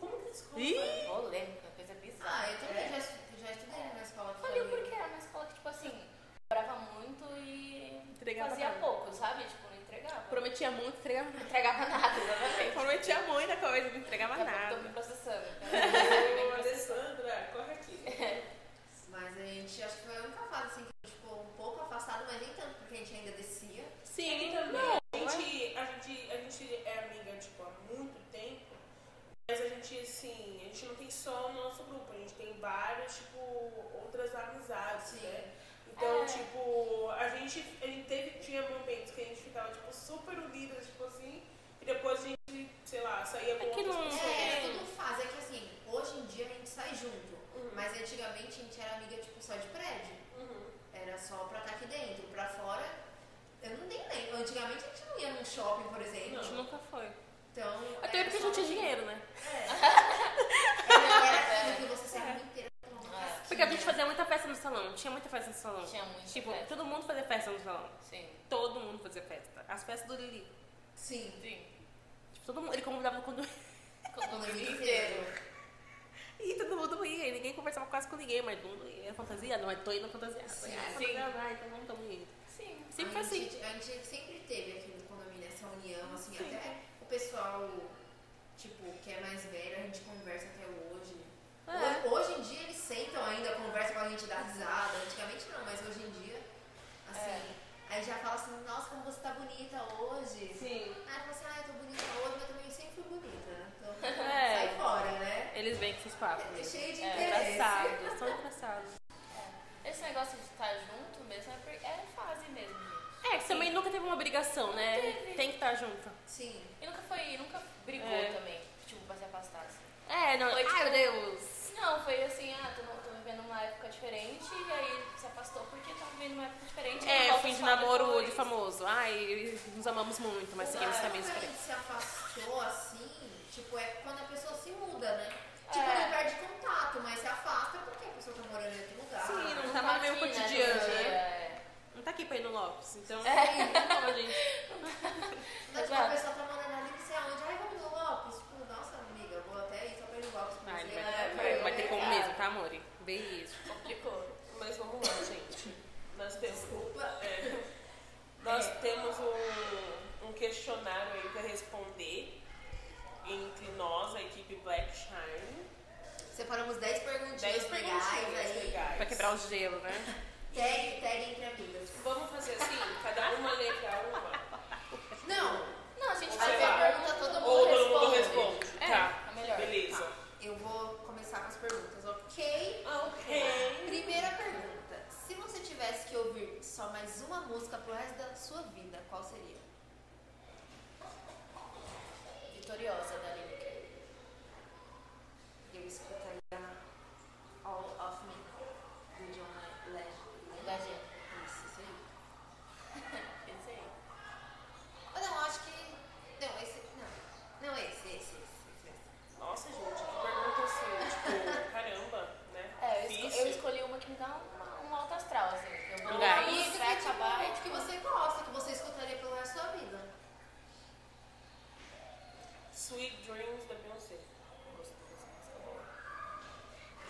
Como que a escola Ih! faz? polêmica, coisa bizarra. Ah, eu também É. já, estu- já estudei numa escola que Faliu faliu. porque era uma escola que, tipo assim, cobrava muito e Entregava fazia nada. pouco, sabe? Tipo, não entregava. Prometia muito, entregava Não nada. entregava nada, exatamente. Prometia muita coisa, não entregava Daqui a pouco nada. tô me processando. Ô, Alessandra, corre aqui. Mas a gente, acho que foi a única fase, assim, que a gente ficou um pouco afastado, mas nem tanto, porque a gente ainda descia. Sim, E também, não, a, gente, a, gente, a gente é amiga, tipo, há muito tempo, mas a gente, assim, a gente não tem só o nosso grupo, a gente tem vários, tipo, outras amizades, Sim. né? Então, É. tipo, a gente, a gente teve, tinha momentos que a gente ficava, tipo, super unidas, tipo assim, e depois a gente, sei lá, saía com É que outras não- pessoas. É, é tudo fase. É que assim, hoje em dia a gente sai junto. Uhum. Mas antigamente a gente era amiga, tipo, só de prédio. Uhum. Era só pra estar aqui dentro. Pra fora, eu não nem lembro. Antigamente a gente não ia num shopping, por exemplo. a gente nunca foi. Então. Até porque a gente tinha dinheiro, né? É. Era, era aquilo que você se a vida inteira pra tomar uma É. casquinha. Porque a gente fazia muita festa no salão, tinha muita festa no salão. Tinha muita Tipo, festa. todo mundo fazia festa no salão. Sim, Todo mundo fazia festa. As festas do Lili. Sim. sim. Tipo, todo mundo, ele convidava o condomínio. *laughs* Inteiro. E todo mundo ia, e ninguém conversava quase com ninguém, mas todo mundo ia. Era fantasia? Não, mas tô indo fantasiado. Sim, ah, sim. fantasia, vai, então vamos, tamo indo. Sim. Sempre a foi assim. A gente sempre teve aqui no condomínio essa união, assim, Sim. até o pessoal, tipo, que é mais velho, a gente conversa até hoje. É. Hoje, em dia eles sentam ainda, conversam com a gente, dá risada. Antigamente não, mas hoje em dia, assim, aí já fala assim, nossa, como você tá bonita hoje. Sim. Aí fala assim, ah, eu tô bonita hoje, mas também sempre fui bonita. Então, *laughs* É. sai fora, né? Eles vêm com esses papos. É cheio de É, interesse. *laughs* Engraçados, são engraçados. Esse negócio de estar junto mesmo é, é fase mesmo, gente. É, que também nunca teve uma obrigação, né? teve. Tem que estar junto. Sim. E nunca foi, nunca brigou É. também, tipo, pra se afastar, assim. É, não. Foi, Ai, tipo, meu Deus. Não, foi assim, ah, tô, tô vivendo uma época diferente, e aí se afastou porque tá vivendo uma época diferente. É, fim de namoro depois. de famoso. Ai, nos amamos muito, mas seguimos Quando caminhos a diferentes. gente se afastou assim, tipo, é quando a pessoa se muda, né? Tipo, É. não perde contato, mas se afasta porque a pessoa tá morando em outro lugar. Sim, não Não tá mais no mesmo aqui, né, cotidiano, né? é. Não tá aqui pra ir no Lopes, então. É. Não, gente. Mas, tipo, a pessoa tá morando ali, não sei aonde. Ai, vamos no Lopes. Tipo, nossa, amiga, eu vou até ir só pra ir porque vai, vai, vai ter como mesmo, tá, amor? Isso. Complicou. Mas vamos lá, gente. Nós temos, Desculpa. *laughs* nós É. temos um, um questionário aí para responder. entre nós, a equipe Black Shine. Separamos 10 perguntinhas 10 legais perguntinhas aí. legais. Pra quebrar o gelo, né? *laughs* Tag, tag entre amigas. Vamos fazer assim, cada uma letra uma. Não, Não, a gente a vai Sei lá. pergunta todo mundo Ou todo mundo responde. responde. É, tá, é melhor. beleza. Eu vou começar com as perguntas, ok? Ok. Primeira pergunta. Se você tivesse que ouvir só mais uma música pro resto da sua vida, qual seria? Vitoriosa da Lineker. Eu escutaria All of Me, do John Legend. Da gente. Isso, isso aí. Esse aí. Ah, não, acho que... Não, esse... Não, não esse, esse, esse. esse, esse. Nossa, gente, que pergunta assim, tipo, caramba, né? É, eu, esco- Difícil. eu escolhi uma que me dá uma, um alto astral, assim. que Eu vou Um gás. Uma ouvir música pra que, acabar e, tipo, que você gosta, que você escutaria pelo resto da sua vida. Sweet Dreams da Beyoncé.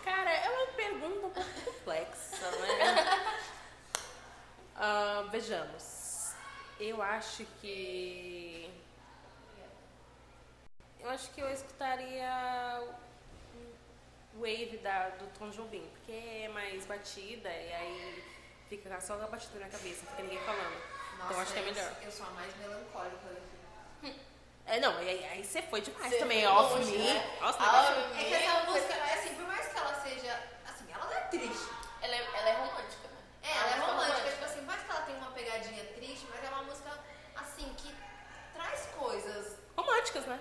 Cara, é uma pergunta um pouco complexa, né? Ah, vejamos. Eu acho que. Eu acho que eu escutaria o Wave da, do Tom Jobim, porque é mais batida e aí fica só a batida na cabeça, não fica ninguém falando. então eu acho que é melhor. Eu sou a mais melancólica daqui. É, não, e aí, aí você foi demais Você também, off me. né? Nossa, É que essa música, é assim, por mais que ela seja. Assim, ela não é triste. Ela é, ela é romântica, né? É, ela é uma música romântica, tipo assim, mais que ela tenha uma pegadinha triste, mas é uma música, assim, que traz coisas. românticas, né?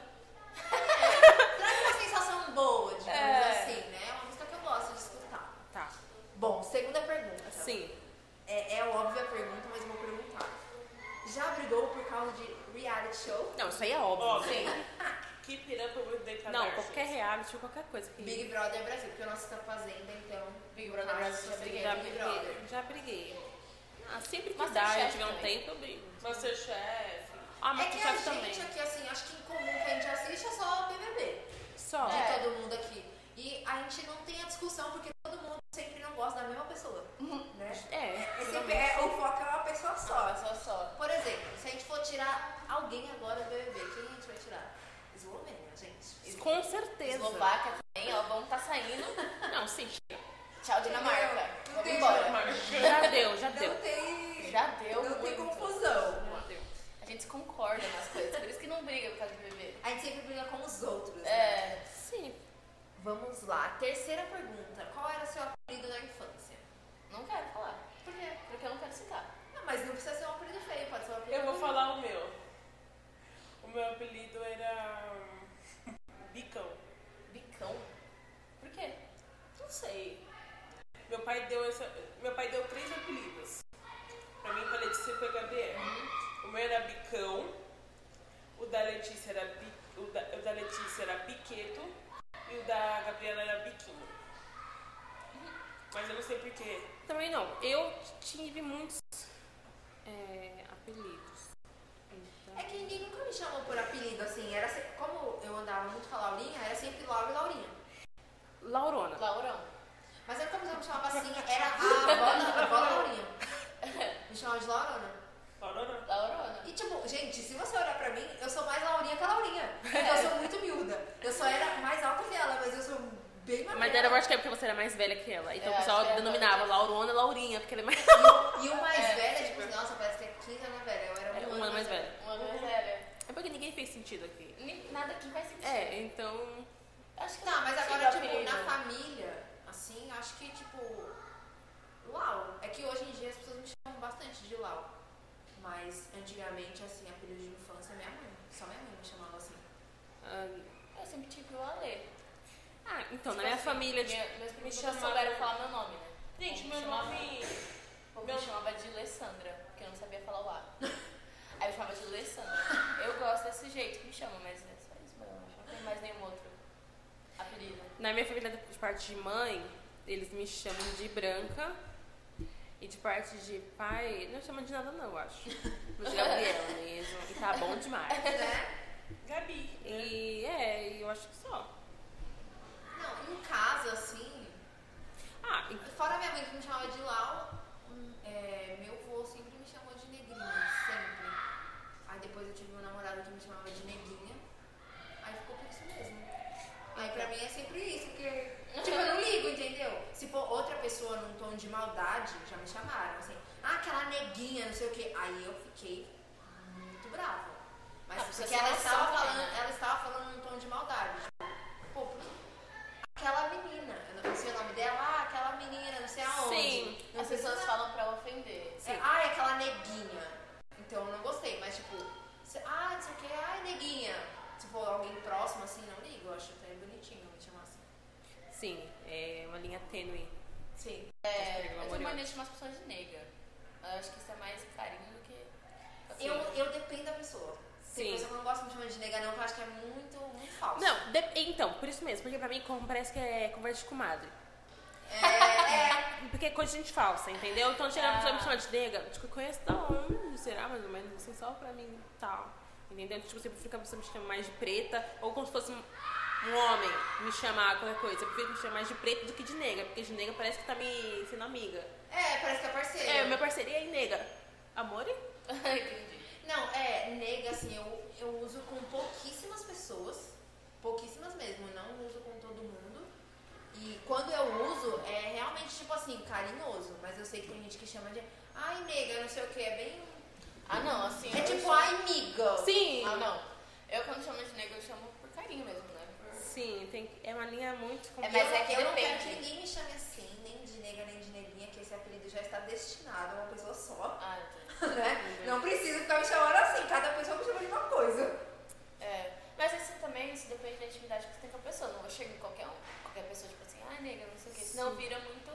Traz uma sensação boa, digamos É. assim, né? É uma música que eu gosto de escutar. Tá. Bom, segunda pergunta. Sim. É, é óbvia a pergunta, mas eu vou perguntar. Já de reality show? Não, isso aí é óbvio. Óbvio. né? *laughs* Keep it up with the Não, qualquer reality ou qualquer coisa que. Big Brother Brasil, porque o nosso tá fazenda, então. Big Brother Ah, Brasil, já já briguei Já Big briguei. Brother. Já briguei. Ah, sempre que dá, Masterchef eu tiver um também. tempo, eu brigo. Masterchef. Ah, É que a Masterchef gente também. aqui, assim, acho que em comum que a gente assiste é só BBB. Só. de É. todo mundo aqui. E a gente não tem a discussão porque todo mundo sempre não gosta da mesma pessoa. Né? É, É sempre, é, o foco é uma pessoa só. Só, só, só. Por exemplo, se a gente for tirar alguém agora do BBB, quem a gente vai tirar? Eslovênia, gente. com certeza. Eslováquia também, ó, vamos tá saindo. *laughs* Não, sim. Tchau, Dinamarca. Não Vamos tem embora. Já deu, já deu. Não tem. Já deu Não tem confusão. Deu. A gente concorda nas coisas, por isso que não briga por causa do bebê. A gente sempre briga com os outros. né? É, Sim. Vamos lá. Terceira pergunta. Qual era seu apelido na infância? não quero falar, Por quê? porque eu não quero citar. Não, mas não precisa ser um apelido feio, pode ser um apelido Eu vou falar o meu. O meu apelido era. hum, Bicão. Bicão? Por quê? Não sei. Meu pai deu essa. Meu pai deu três apelidos. Pra mim, pra Letícia e pra Gabriel. O meu era Bicão. O da Letícia era Bi- o da, o da Letícia era Biqueto. E o da Gabriela era Biquinho. Mas eu não sei porquê. Também não. Eu tive muitos é, apelidos. Então, É que ninguém nunca me chamou por apelido, assim. Era se- como eu andava muito com a Laurinha, era sempre Laura e Laurinha. Laurona. Laurão. Mas única pessoa que me chamava assim era a avó, da- a avó Laurinha. *laughs* Me chamava de Laurona. Laurona? Laurona. E tipo, gente, se você olhar pra mim, eu sou mais Laurinha que a Laurinha. Porque eu sou muito miúda. Eu só era mais alta que ela, mas eu sou bem mais Mas era, eu acho que é porque você era mais velha que ela. Então É, o pessoal é denominava Laurona Laurinha, porque ela é mais. E o *laughs* mais É, velho, tipo, nossa, parece que é 15 anos mais velha. Eu era Era um um ano mais velha. Uma mais velha. É porque ninguém fez sentido aqui. Nada aqui faz sentido. É, então. Acho que Tá, mas agora, tipo, na família, assim, acho que, tipo, Lau. É que hoje em dia as pessoas me chamam bastante de Lau. Mas antigamente, assim, apelido de infância, minha mãe. Só minha mãe me chamava assim. ah, Eu sempre tive o Ale. Ah, então, na Tipo minha assim, família. minha- meus primos me souberam falar meu nome, né? Gente, meu povo me chamava- nome. O povo Meu- me chamava de Alessandra, porque eu não sabia falar o A. *laughs* Aí eu chamava de Alessandra. Eu gosto desse jeito que me chamam, mas é só isso mesmo. Não tem mais nenhum outro apelido. Na minha família, de parte de mãe, eles me chamam de branca. E de parte de pai, não chamam de nada não, eu acho. Vou de Gabriela *laughs* mesmo. E tá bom demais. *laughs* né? Gabi. né? E é, e eu acho que só. Não, em casa, assim, Ah, e- fora minha mãe que me chamava de Lau, é, meu avô sempre me chamou de Negrinha, sempre. Aí depois eu tive meu namorado que me chamava de Neguinha. Aí Aí ficou por isso mesmo. Aí pra mim é sempre isso, porque. Tipo, eu não ligo, entendeu? Se for outra pessoa num tom de maldade, já me chamaram, assim, ah, aquela neguinha, não sei o quê. Aí eu fiquei muito brava. Mas Ah, porque ela estava, falando, né? ela estava falando num tom de maldade. Tipo, pô, aquela menina, eu não sei o nome dela, ah, aquela menina, não sei aonde. Sim. Não As pessoas falam pra ofender. é, ai, aquela neguinha. Então eu não gostei, mas tipo, ah, não sei o que, ai, neguinha. Se for alguém próximo, assim, não ligo, eu acho até bonitinho. Sim, é uma linha tênue. Sim. É, eu tenho glamouroso. mania de chamar as pessoas de nega. Eu acho que isso é mais carinho do que. assim. Eu, eu dependo da pessoa. Tem Sim. pessoa que eu não gosta de me chamar de nega, não, que eu acho que é muito, muito falso. Não, de- então, por isso mesmo, porque pra mim como parece que é conversa de comadre. É, *laughs* Porque é coisa de gente falsa, entendeu? Então chega a pessoa me chama de nega, tipo, eu conheço da onde, será mais ou menos, assim, só pra mim tal. Entendeu? Tipo, você fica a pessoa me chama mais de preta, ou como se fosse um, homem me chamar qualquer coisa. Eu prefiro me chamar mais de preta do que de nega, porque de nega parece que tá me sendo amiga. é, parece que é parceiro. É, minha parceria é nega. Amore? *laughs* Entendi. Não, é, nega, assim, eu, eu uso com pouquíssimas pessoas. Pouquíssimas mesmo, não uso com todo mundo. E quando eu uso, é realmente, tipo assim, carinhoso. Mas eu sei que tem gente que chama de, ai, nega, não sei o que, é bem. Ah, não, assim. É tipo, chamo- ai, miga. Sim. Ah, não. Eu quando chamo de nega, eu chamo por carinho mesmo, Sim, tem, é uma linha muito É, Eu, mas é que eu não quero que ninguém me chame assim, nem de nega, nem de neguinha, que esse apelido já está destinado a uma pessoa só. Ah, entendi. *laughs* Né? Não precisa ficar me chamando assim, cada pessoa me chama de uma coisa. É, mas isso também, isso depende da intimidade que você tem com a pessoa. Não vou chegar em qualquer um, qualquer pessoa, tipo assim, ah, nega, não sei o quê. Senão vira muito.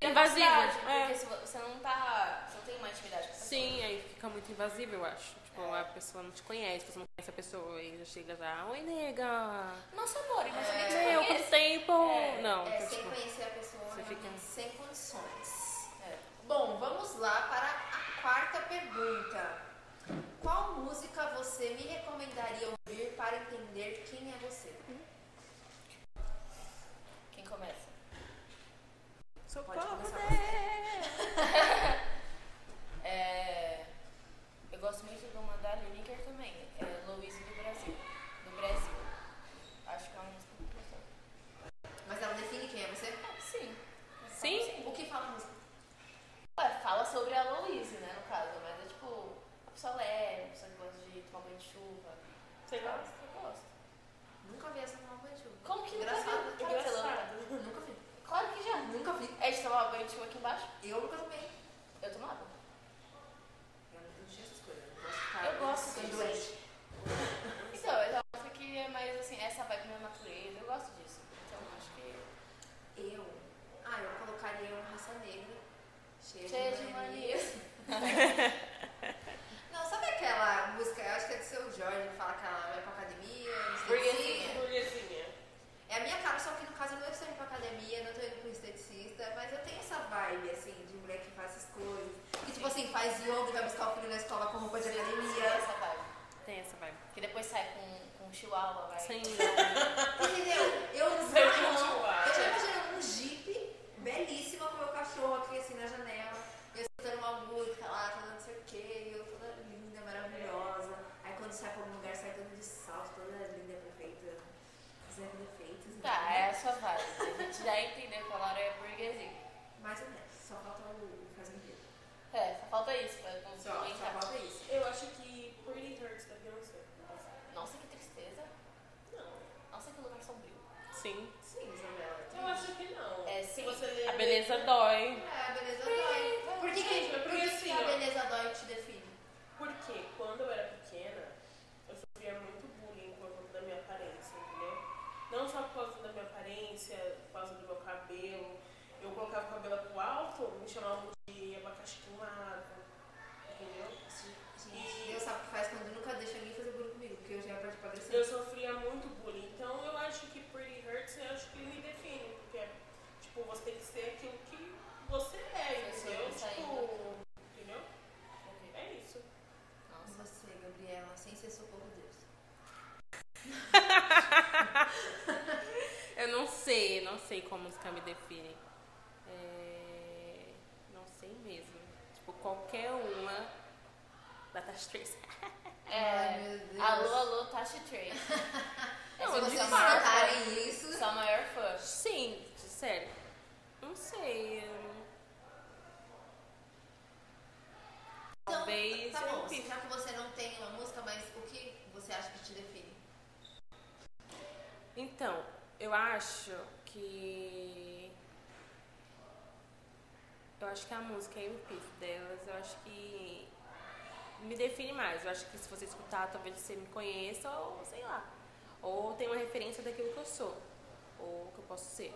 Invasivo, privacidade, é. Porque você não tá. Você não tem uma intimidade com a pessoa. Sim, aí fica muito invasivo, eu acho. Tipo, É. a pessoa não te conhece, você não conhece a pessoa e já chega já, oi nega. Nossa, amor, mas É. eu nem te conheço. tempo? É, não, É, então, sem tipo, conhecer a pessoa, você fica- sem condições. É. Bom, vamos lá para a quarta pergunta. Qual música você me recomendaria ouvir para entender quem é você? Quem começa? Pode socorro, começar né? *laughs* É, eu gosto muito de uma da Lineker também. É Louise do Brasil. Do Brasil. Acho que é uma música muito gostosa. Mas ela define quem é você? Sim. Sim? O que fala a música? Ué, fala sobre a Louise, né, no caso. Mas é tipo, uma pessoa leve, uma pessoa que gosta de tomar banho de chuva. Você gosta? Eu gosto. Nunca vi essa nova de chuva. Como que Engraçado. nunca viu? Cara, você louca. Engraçado. Nunca vi. Claro que já. Nunca vi. É de tomar banho de chuva aqui embaixo? Eu nunca tomei. Eu tomava. Eu não entendi essas coisas. Eu gosto de ficar Eu gosto ficando disso. doente. Então, eu acho que é mais assim, essa vibe minha natureza. Eu gosto disso. Então, acho que. Eu? Ah, eu colocaria uma raça negra. Cheia, Cheia de de manias. *laughs* Não, sabe aquela música, eu acho que é do seu Jorge, que fala que ela vai pra academia, Burguesinha. Burguesinha. É a minha cara, só que no caso eu não estou indo pra academia, não tô indo pro esteticista, mas eu tenho essa vibe, assim, de mulher que faz essas coisas. Que tipo assim, faz yoga e vai buscar o filho na escola com roupa de academia. Essa vibe. Tem essa vibe. Que depois sai com, com chihuahua, vai. Sim. *laughs* Entendeu? Eu não Sei eu que já chihuahua. imaginei um jeep belíssima com o meu cachorro aqui assim na janela. Eu escutando uma música lá, toda não sei o que, e eu toda linda, maravilhosa. Aí quando sai pra algum lugar, sai toda de salto, toda linda, perfeita, zero defeitos. Tá, entendeu? é a sua vibe. A gente já entendeu que a Laura é burguesinha. Mais ou menos, só falta o o fazendeiro. É, só falta isso pra não Só, só falta isso. Eu acho que Pretty Hurts da Beyoncé. Nossa, que tristeza. Não. Nossa, que lugar sombrio. Sim. Sim, Isabela. Eu acho que não. É, Se você A beleza dói. É, a beleza dói. Por que, que, por que, assim, a beleza dói te define? Porque quando eu era pequena, eu sofria muito bullying por conta da minha aparência, entendeu? Não só por causa da minha aparência, por causa do meu cabelo. Eu colocava o cabelo pro alto, me chamavam de abacaxi queimado, entendeu? Gente, Deus sabe o que faz quando nunca deixa ninguém fazer bullying comigo, porque eu já partir pra agressão. Eu sofria muito bullying. Então eu acho que Pretty Hurts, eu acho que me define. Porque, tipo, você tem que ser aquilo que você é, Você entendeu? sobressaindo. Tipo, entendeu? É isso. E você, Gabriela, sem ser socorro Deus. Eu não sei, não sei como música me define. É, Não sei mesmo. Tipo, qualquer uma da Tasha Trace. *laughs* É, Ai, meu Deus. alô, alô, Tashi Trace. *laughs* Não, Se eu vocês escutarem isso, Sua maior fã. Sim, sério. Não sei. Então, Talvez tá bom, já que você não tem uma música, mas o que você acha que te define? Então, eu acho que. Eu acho que a música e o piso delas, eu acho que me define mais. Eu acho que se você escutar, talvez você me conheça, ou sei lá. Ou tem uma referência daquilo que eu sou, ou que eu posso ser.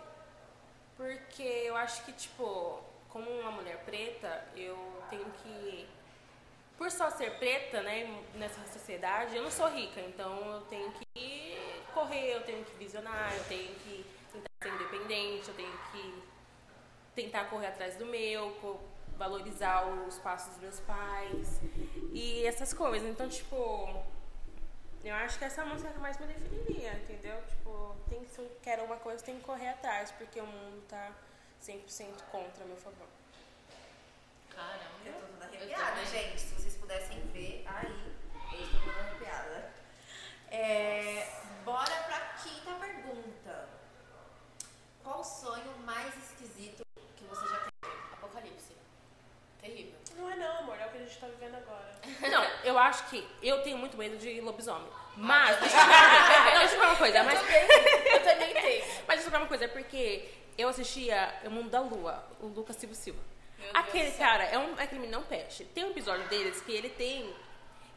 Porque eu acho que, tipo, como uma mulher preta, eu tenho que. Por só ser preta, né, nessa sociedade, eu não sou rica, então eu tenho que correr, eu tenho que visionar, eu tenho que ser independente, eu tenho que tentar correr atrás do meu, valorizar os passos dos meus pais e essas coisas. Então, tipo, eu acho que essa música é a que mais me definiria, entendeu? Tipo, tem, se eu quero uma coisa, tem que correr atrás, porque o mundo tá 100% contra a meu favor. Caramba. Eu tô toda arrepiada, gente. Se vocês pudessem ver, aí, eu estou toda arrepiada. É, bora pra quinta pergunta. Qual o sonho mais esquisito que você já teve? Apocalipse. Terrível. Não é não, amor, é o que a gente tá vivendo agora. *laughs* Não, eu acho que eu tenho muito medo de lobisomem. Ah, Mas, deixa eu falar- *laughs* não, deixa eu falar uma coisa, Eu mas, também, eu também tenho. mas deixa eu falar uma coisa, é porque eu assistia O Mundo da Lua, o Lucas Silva Silva. Meu Aquele cara é um aquele menino peste. Tem um episódio deles que ele tem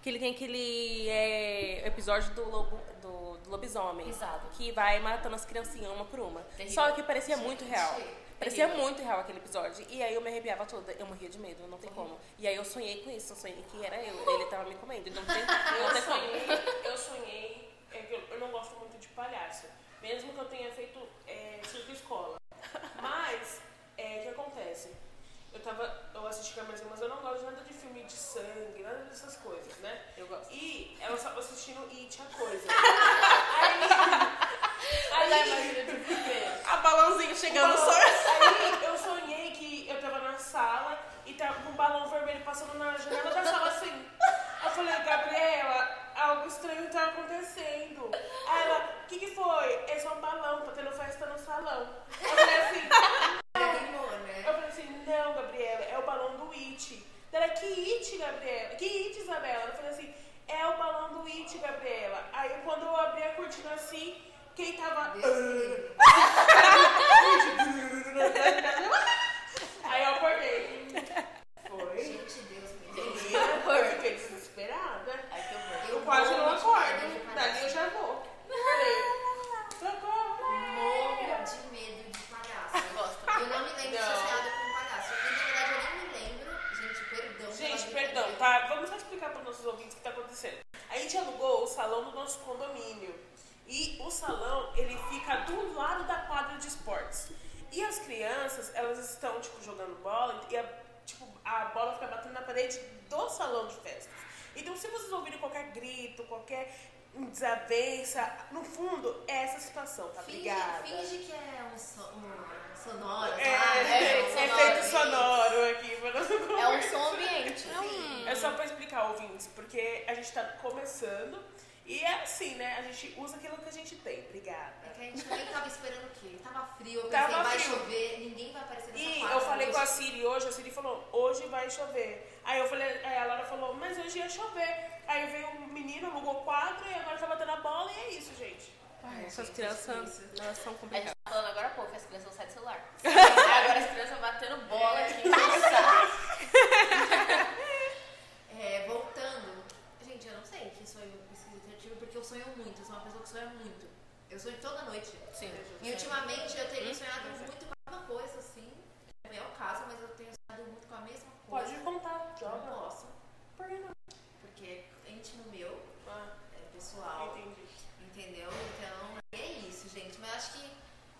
que ele tem aquele é, episódio do, lobo, do, do lobisomem Exato. que vai matando as criancinhas uma por uma. Terrível. Só que parecia muito real. Parecia muito real aquele episódio. E aí eu me arrepiava toda. Eu morria de medo, não tem como. E aí eu sonhei com isso. Eu sonhei que era eu. Ele tava me comendo. Não tem, *laughs* não Eu tem como. sonhei, eu sonhei, é que eu, eu não gosto muito de palhaço. Mesmo que eu tenha feito é, circo escola. Mas, é, o que acontece? Eu tava, eu assisti Câmeras mas eu não gosto de nada de filme de sangue, nada dessas coisas, né? Eu gosto. E ela estava assistindo It, a coisa. *laughs* Aí, aí. A balãozinho chegando balão- só. Aí eu sonhei que eu tava na sala e tava um balão vermelho passando na janela da sala assim. Eu falei, Gabriela, algo estranho tá acontecendo. Aí ela, o que que foi? É só um balão, tá tendo festa no salão. Eu falei assim, né? eu falei assim, não, Gabriela, é o balão do It. Ela, que It, Gabriela? Que It, Isabela? Eu falei assim, é o balão do It, Gabriela. Aí quando eu abri a cortina assim, quem tava... Livre. Aí eu acordei. Foi. Gente, Deus me livre. Menina, eu fiquei desesperada. Ai, que horror. Eu quase não acordo. Dali eu já vou. Socorro. Morro de medo de palhaço. Eu gosto. Eu não me lembro de Não. com palhaço. Eu, na verdade, eu nem me lembro. Gente, perdão. Gente, perdão, tá? Vamos só explicar para os nossos ouvintes o que tá acontecendo. A gente alugou o salão do nosso condomínio. E o salão, ele fica do lado da quadra de esportes. E as crianças, elas estão, tipo, jogando bola e a, tipo, a bola fica batendo na parede do salão de festas. Então, se vocês ouvirem qualquer grito, qualquer desavença, no fundo, é essa situação, tá? Finge, finge que é um, so, um sonoro. É, né? é, Um efeito isso. sonoro aqui. pra nossa É um som ambiente. É só pra explicar, ouvintes, porque a gente tá começando e é assim, né? A gente usa aquilo que a gente tem. Obrigada. É que a gente nem tava esperando o quê? Tava frio, eu Tava pensei, vai frio. chover, ninguém vai aparecer nessa E quadra eu falei com a. Siri hoje, a Siri falou, hoje vai chover. Aí eu falei, aí a Laura falou, mas hoje ia chover. Aí veio um menino, alugou quadro e agora tá batendo a bola e é isso, gente. Ai, Essas gente, crianças, elas são A gente complicadas. tá falando agora há pouco, as crianças não saem do celular. *laughs* agora as crianças batendo bola aqui. *laughs* Nossa. É, voltando. Gente, eu não sei que sonho tive, porque eu sonho muito. Eu sou uma pessoa que sonha muito. Eu sonho toda noite. Sim. E ultimamente eu tenho sonhado muito com a mesma coisa, assim. Não é o caso, mas eu tenho sonhado muito com a mesma coisa. Pode contar, Não joga. posso, Por que não? porque é íntimo meu, Ah, é pessoal. entendi. Entendeu? Então é isso, gente. Mas eu acho que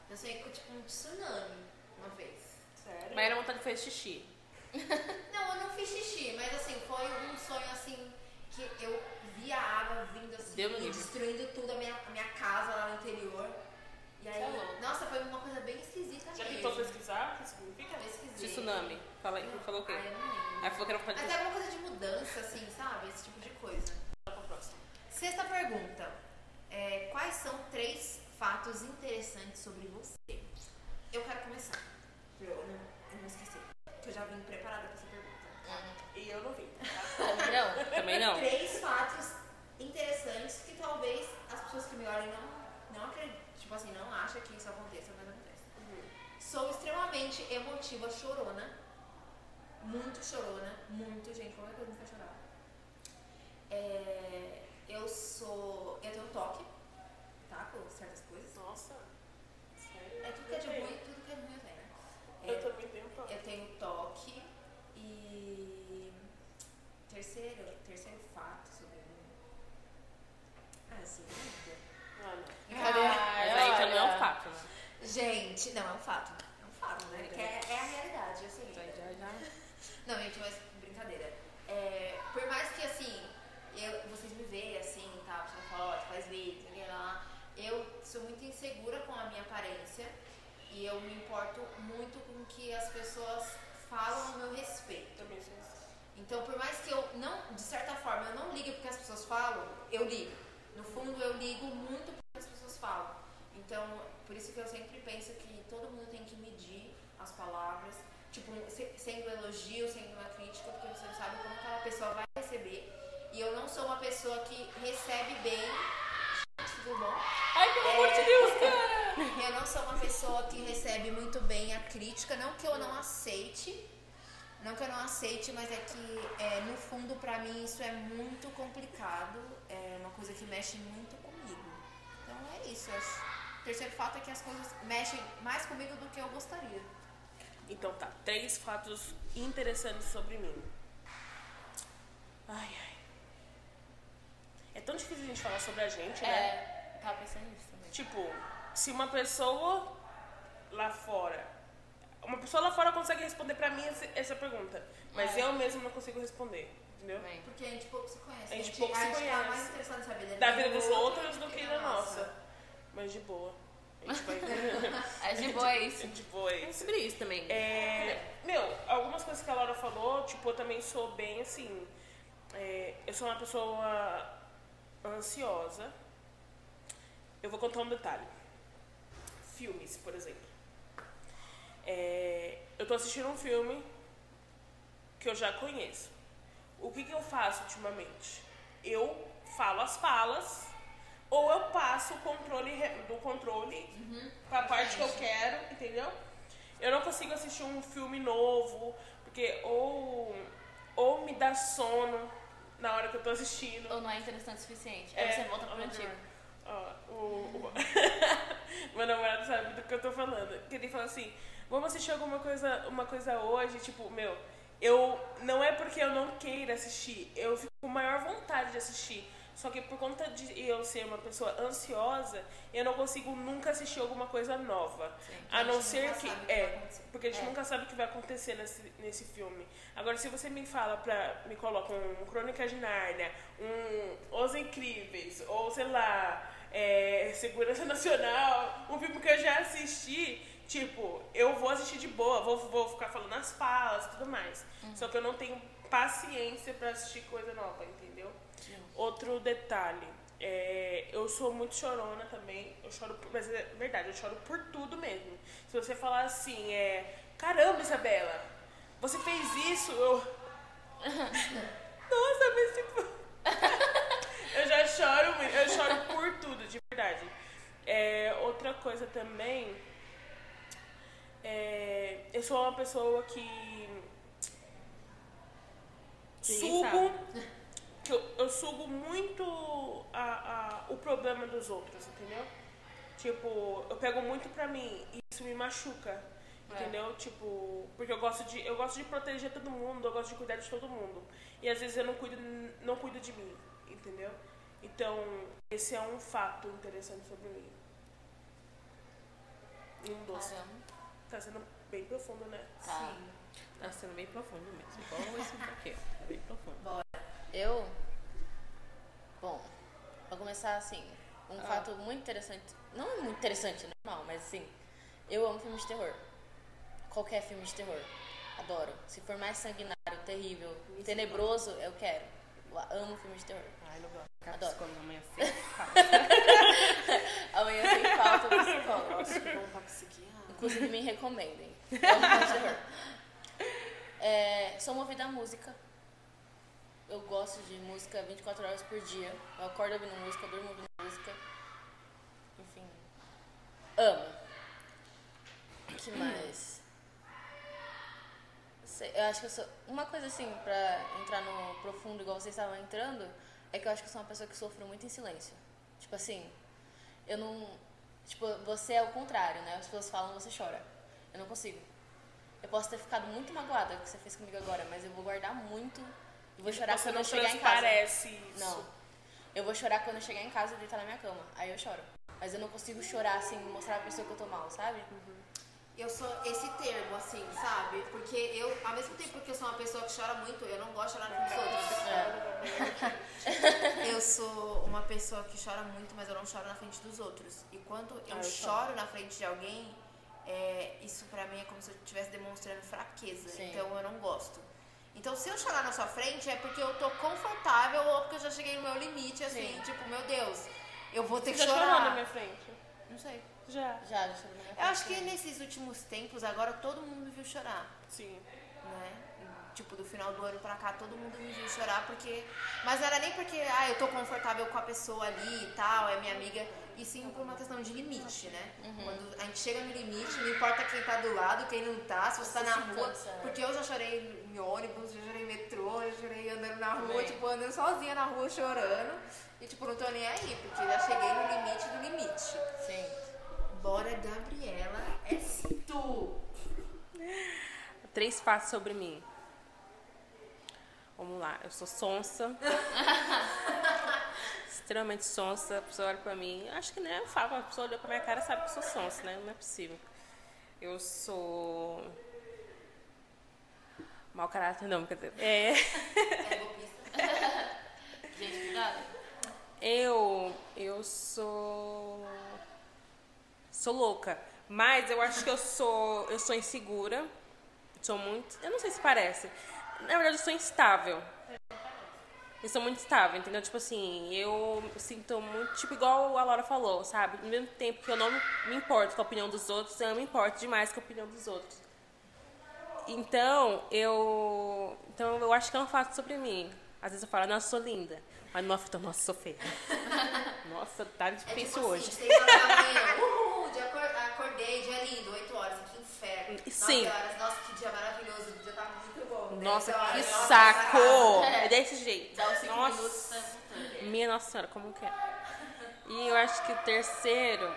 eu sonhei com tipo um tsunami uma vez. Sério? Mas era vontade de fazer xixi. Não, eu não fiz xixi, mas assim, foi um sonho assim que eu vi a água vindo assim e destruindo tudo a minha, a minha casa lá no interior. E aí, é louco. nossa, foi uma coisa bem esquisita Já mesmo. tentou pesquisar o que significa? Pesquisei. Tsunami. Fala aí, falou o quê? Ah, eu não lembro. Aí falou que era vontade Mas de é alguma coisa de mudança, assim, sabe? Esse tipo de coisa. Vai pro próximo. Sexta pergunta. É, quais são três fatos interessantes sobre você? Eu quero começar. Pra eu não, eu não esquecer. Que eu já vim preparada pergunta. E eu não vim. Também não. Também não. Três fatos interessantes que talvez as pessoas que me olhem não, não acreditem. Tipo assim, não acham que isso aconteça, mas acontece. Sou extremamente emotiva, chorona. Muito chorona. Muito, gente. Qualquer coisa me faz chorar. É, eu sou. Eu tenho toque, tá? Com certas coisas. Nossa. Sério? É tudo que é de ruim, tudo que é ruim eu tenho, né? Eu É, também tenho toque. eu tenho toque e terceiro, terceiro fato sobre mim. Ah, sim, linda. Ah, não. Brincadeira. Mas aí já não é um olha. fato, né? Gente, não, é um fato. É um fato, né? Que é, é a realidade, eu sei. Já, já, já. Não, gente, mas brincadeira. É, por mais que assim, eu, vocês me veem assim, tá, tira foto, faz vídeo, sei lá, lá, eu sou muito insegura com a minha aparência e eu me importo muito com o que as pessoas falam a meu respeito. Também sou assim. Então, por mais que eu não, de certa forma, eu não ligue porque as pessoas falam, eu ligo. No fundo, eu ligo muito porque as pessoas falam. Então, por isso que eu sempre penso que todo mundo tem que medir as palavras, tipo, se- sendo elogio, sendo uma crítica, porque você não sabe como aquela pessoa vai receber. E eu não sou uma pessoa que recebe bem. Tudo bom? Ai, pelo amor de Deus, *laughs* cara! Eu não sou uma pessoa que recebe muito bem a crítica, não que eu não aceite, não que eu não aceite, mas é que é, no fundo pra mim isso é muito complicado, é uma coisa que mexe muito comigo. Então é isso. O terceiro fato é que as coisas mexem mais comigo do que eu gostaria. Então tá, três fatos interessantes sobre mim. Ai, ai. É tão difícil a gente falar sobre a gente, né? É, tava pensando nisso também. Tipo, se uma pessoa lá fora. Uma pessoa lá fora consegue responder pra mim essa pergunta. Mas É. eu mesmo não consigo responder. Entendeu? Também. Porque a gente pouco se conhece. A gente pouco se a gente tá conhece. mais interessado em saber Da vida dos outros do que da nossa. Mas de boa. A gente vai. *laughs* É de boa é isso. de boa é É isso. sobre isso também. É, meu, algumas coisas que a Laura falou, tipo, eu também sou bem assim. é, eu sou uma pessoa ansiosa. Eu vou contar um detalhe. Filmes, por exemplo. É, eu tô assistindo um filme que eu já conheço. O que, que eu faço ultimamente? Eu falo as falas ou eu passo o controle do controle pra parte que eu quero, entendeu? Eu não consigo assistir um filme novo, porque ou, ou me dá sono na hora que eu tô assistindo. Ou não é interessante o suficiente. Aí É, você volta pro ou antigo. Ó, o, *laughs* o- meu namorado sabe do que eu tô falando. Que ele fala assim, vamos assistir alguma coisa, uma coisa hoje, tipo, meu, eu não é porque eu não queira assistir, eu fico com maior vontade de assistir. Só que por conta de eu ser uma pessoa ansiosa, eu não consigo nunca assistir alguma coisa nova. Sim. A A não ser que. É, porque a gente É. nunca sabe o que vai acontecer nesse, nesse filme. Agora, se você me fala pra. me coloca um Crônica de Nárnia, um Os Incríveis, ou sei lá, é, Segurança *laughs* Nacional, um filme que eu já assisti, tipo, eu vou assistir de boa, vou, vou ficar falando as falas e tudo mais. Só que eu não tenho paciência pra assistir coisa nova, entendeu? Outro detalhe. é, eu sou muito chorona também. Eu choro por, mas é verdade, eu choro por tudo mesmo. Se você falar assim, é. Caramba, Isabela, você fez isso, eu. *laughs* Nossa, mas tipo. *laughs* eu já choro muito, eu choro por tudo, de verdade. É, outra coisa também. É, eu sou uma pessoa que. Ninguém Sugo que eu, eu sugo muito a, a, o problema dos outros, entendeu? Tipo, eu pego muito pra mim e isso me machuca, É. entendeu? Tipo, porque eu gosto de eu gosto de proteger todo mundo, eu gosto de cuidar de todo mundo. E às vezes eu não cuido não cuido de mim, entendeu? Então, esse é um fato interessante sobre mim. E um doce. Caramba. Tá sendo bem profundo, né? Tá. Sim. Tá sendo bem profundo mesmo. Igual esse daqui, ó. Bem profundo. Eu. Bom, vou começar assim. Um Ah. fato muito interessante. Não muito interessante, normal, mas assim. Eu amo filmes de terror. Qualquer filme de terror. Adoro. Se for mais sanguinário, terrível, tenebroso, eu quero. Eu amo filmes de terror. Ai, não gosto de ficar Adoro. piscando na manhã assim. alto psicólogo. Nossa, que bom pra psiquiatra. Inclusive, me recomendem. *laughs* É sou movida à música. Eu gosto de música 24 horas por dia. Eu acordo ouvindo música, eu durmo ouvindo música. Enfim. Amo. O que mais? Eu acho que eu sou. Uma coisa assim, pra entrar no profundo, igual vocês estavam entrando, é que eu acho que eu sou uma pessoa que sofro muito em silêncio. Tipo assim, eu não. Tipo, você é o contrário, né? As pessoas falam, você chora. Eu não consigo. Eu posso ter ficado muito magoada com o que você fez comigo agora, mas eu vou guardar muito. Eu vou chorar Você quando eu chegar em casa. transparece isso. Não. Eu vou chorar quando eu chegar em casa e deitar na minha cama. Aí eu choro. Mas eu não consigo chorar assim, mostrar pra pessoa que eu tô mal, sabe? Eu sou esse termo, assim, sabe? Porque eu, ao mesmo tempo que eu sou uma pessoa que chora muito, eu não gosto de chorar na frente dos outros. Eu sou uma pessoa que chora muito, mas eu não choro na frente dos outros. E quando eu, eu choro na frente de alguém, é, isso pra mim é como se eu estivesse demonstrando fraqueza. Sim. Então eu não gosto. Então se eu chorar na sua frente é porque eu tô confortável ou porque eu já cheguei no meu limite, assim, tipo, meu Deus, eu vou ter Você que já chorou na chorar. minha frente? Não sei. Já. Já, já minha Eu acho que nesses últimos tempos, agora todo mundo me viu chorar, Sim. né? Tipo, do final do ano pra cá, todo mundo me viu chorar, porque... Mas não era nem porque, ah, eu tô confortável com a pessoa ali e tal, é minha amiga, e sim por uma questão de limite, né? Quando a gente chega no limite, não importa quem tá do lado, quem não tá, se você tá na rua. né? Porque eu já chorei em ônibus, já chorei em metrô, já chorei andando na rua, Também. tipo, andando sozinha na rua chorando. E, tipo, não tô nem aí, porque já cheguei no limite do limite. Sim. Bora, Gabriela, é tu. Três fatos sobre mim. Vamos lá, eu sou sonsa. *laughs* Extremamente sonsa. A pessoa olha pra mim. Acho que nem eu falo, a pessoa olhou pra minha cara e sabe que eu sou sonsa, né? Não é possível. Eu sou. Mau caráter, não, quer dizer. É. É golpista. *laughs* Gente, cuidado. Eu. Eu sou. Sou louca. Mas eu acho que eu sou. Eu sou insegura. Sou muito. Eu não sei se parece. Na verdade, eu sou instável. Eu sou muito estável, entendeu? Tipo assim, eu sinto muito. Tipo, igual a Laura falou, sabe? Ao mesmo tempo que eu não me importo com a opinião dos outros, eu me importo demais com a opinião dos outros. Então, eu. Então, eu acho que é um fato sobre mim. Às vezes eu falo, nossa, sou linda. Mas no off, nossa, sou feia. *laughs* Nossa, tá É difícil tipo hoje. assim, *laughs* 6 horas da manhã, uhul, dia acor- acordei, dia lindo, 8 horas, que inferno. Sim. 9 horas, nossa, que dia maravilhoso, o dia tá muito bom. Nossa, 10 horas, que nossa, saco! nossa, É desse jeito. Dá cinco Nossa. minutos, voltando. Minha Nossa Senhora, como que é? E eu acho que o terceiro,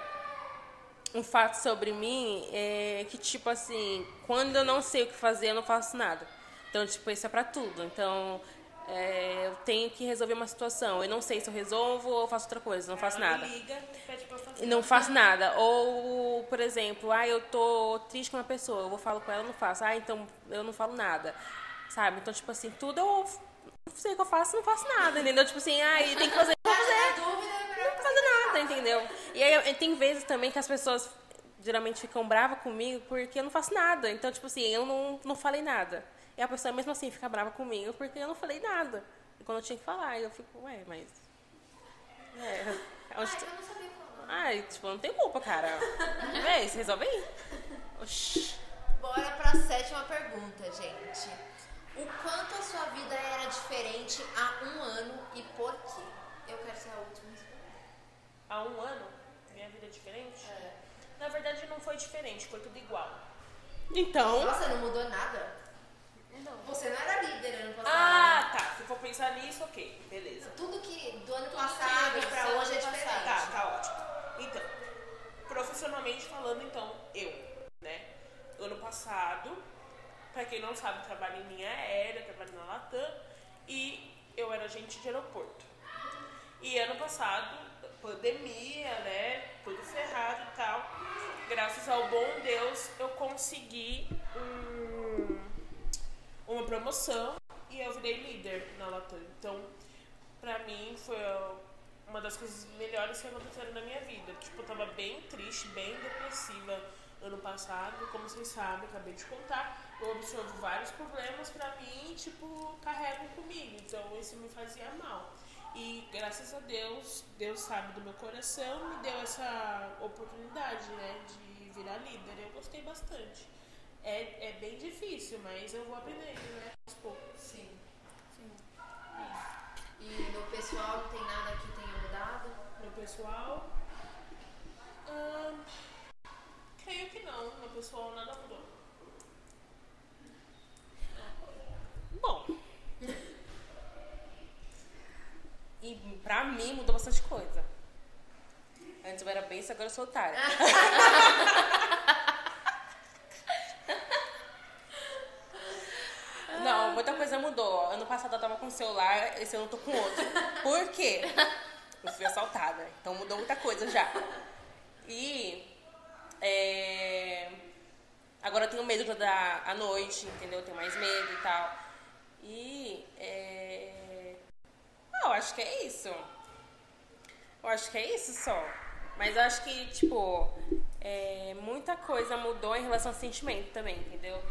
um fato sobre mim é que, tipo assim, quando eu não sei o que fazer, eu não faço nada. Então, tipo, isso é pra tudo. Então, é, eu tenho que resolver uma situação. Eu não sei se eu resolvo ou faço outra coisa, não faço Ela nada. liga. E não faço nada. Ou, por exemplo, ah, eu tô triste com uma pessoa, eu vou falar com ela, não faço. Ah, então eu não falo nada. Sabe? Então, tipo assim, tudo eu não sei o que eu faço, não faço nada, entendeu? Tipo assim, ah, e tem que fazer, vou fazer. É Não fazer nada, entendeu? E aí tem vezes também que as pessoas geralmente ficam bravas comigo porque eu não faço nada. Então, tipo assim, eu não, não falei nada. E a pessoa mesmo assim fica brava comigo porque eu não falei nada. E quando eu tinha que falar, eu fico, ué, mas. É, Ai, onde eu não sabia falar. Ai, tipo, não tem culpa, cara. Véi, se resolve aí. Oxi. Bora pra sétima pergunta, gente. O quanto a sua vida era diferente há um ano e por quê? Eu quero ser a última. Há um ano, minha vida é diferente? Na verdade, não foi diferente, foi tudo igual. Então. Nossa, não mudou nada? Você não era líder ano passado. Ah, tá. Se for pensar nisso, ok. Beleza. Tudo que do ano Tudo passado pra hoje é diferente. Tá, tá ótimo. Então, profissionalmente falando, então, eu, né? Ano passado, pra quem não sabe, trabalho em linha aérea, trabalho na Latam e eu era agente de aeroporto. E ano passado, pandemia, né? Tudo ferrado e tal. Graças ao bom Deus, eu consegui um- uma promoção e eu virei líder na Latam. Então, pra mim, foi uma das coisas melhores que aconteceram na minha vida. Tipo, eu tava bem triste, bem depressiva ano passado. Como vocês sabem, acabei de contar. Eu absorvo vários problemas pra mim, tipo, carregam comigo. Então, isso me fazia mal. E graças a Deus, Deus sabe do meu coração, me deu essa oportunidade, né, de virar líder. Eu gostei bastante. É, é bem difícil, mas eu vou aprendendo, né, aos poucos. Sim. E no pessoal não tem nada que tenha mudado? Meu pessoal. ahn, creio que não. Meu pessoal nada mudou. Bom. E pra mim mudou bastante coisa. Antes eu era bem, agora eu sou otária. *laughs* Não, muita coisa mudou. Ano passado eu tava com um celular, esse ano eu tô com outro. Por quê? Eu fui assaltada. Então mudou muita coisa já. E é, agora eu tenho medo de andar à noite, entendeu? Eu tenho mais medo e tal. E é, ah, eu acho que é isso. Eu acho que é isso só. Mas eu acho que, tipo, é, muita coisa mudou em relação ao sentimento também, entendeu?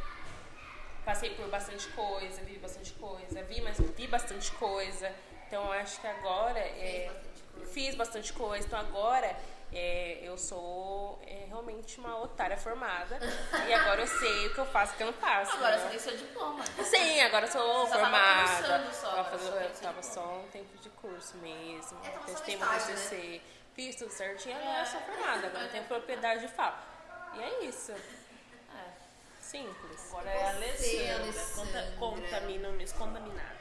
Passei por bastante coisa, vi bastante coisa, vi, mas vi bastante coisa. Então eu acho que agora é, bastante fiz bastante coisa. Então agora é, eu sou é, realmente uma otária formada. e agora eu sei o que eu faço e o que eu não faço. Agora né? você tem seu diploma. Sim, agora eu sou Você tava formada. só, Tava fazendo- só tem eu tava só um tempo de curso mesmo. É, Testei meu estágio, né? TCC, fiz tudo certinho, agora eu sou formada. Agora eu tenho propriedade de fala. E é isso. É. Simples. Agora é a Você, Alessandra. Alessandra. Conta, contamina-me, contaminada.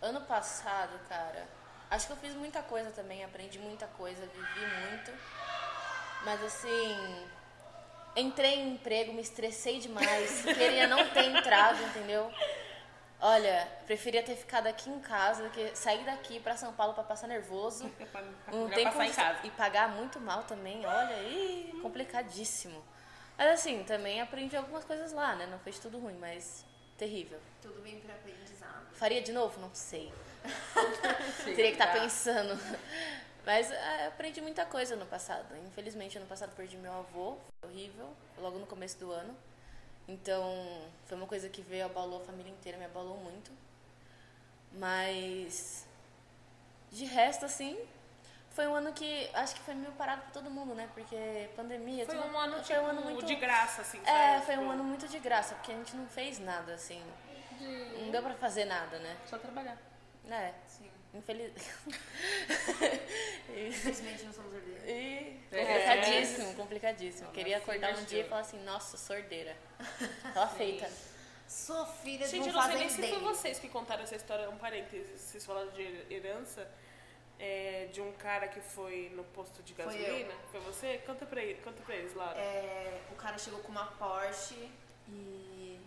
Ano passado, cara, acho que eu fiz muita coisa também, aprendi muita coisa, vivi muito. Mas assim, entrei em emprego, me estressei demais, *laughs* queria não ter entrado, entendeu? Olha, preferia ter ficado aqui em casa do que sair daqui pra São Paulo pra passar nervoso. *laughs* Não tem passar em condição. casa. E pagar muito mal também, olha, ih, complicadíssimo. Mas assim, também aprendi algumas coisas lá, né? Não fez tudo ruim, mas terrível. Tudo bem pra aprendizado. Faria de novo? Não sei. *laughs* *laughs* Teria que estar tá. pensando. Mas é, aprendi muita coisa no passado. Infelizmente, ano passado perdi meu avô, foi horrível, logo no começo do ano. Então, foi uma coisa que veio, abalou a família inteira, me abalou muito. Mas, de resto, assim, foi um ano que acho que foi meio parado pra todo mundo, né? Porque pandemia. Foi tudo- um ano, foi tipo, um ano muito de graça, assim, É, sabe? foi um Tipo, ano muito de graça, porque a gente não fez nada, assim. Não deu pra fazer nada, né? Só trabalhar. É, Sim. infeliz. *laughs* Infelizmente não somos herdeiros. E É. complicadíssimo, complicadíssimo. Queria acordar um dia e falar assim, nossa, sordeira. *laughs* Tava feita. Sou filha de Gente, um eu não sei nem se foi vocês que contaram essa história, um parênteses, vocês falaram de herança, é, de um cara que foi no posto de Foi gasolina. Foi, você? Conta pra, ele, conta pra eles, Laura. É, o cara chegou com uma Porsche e.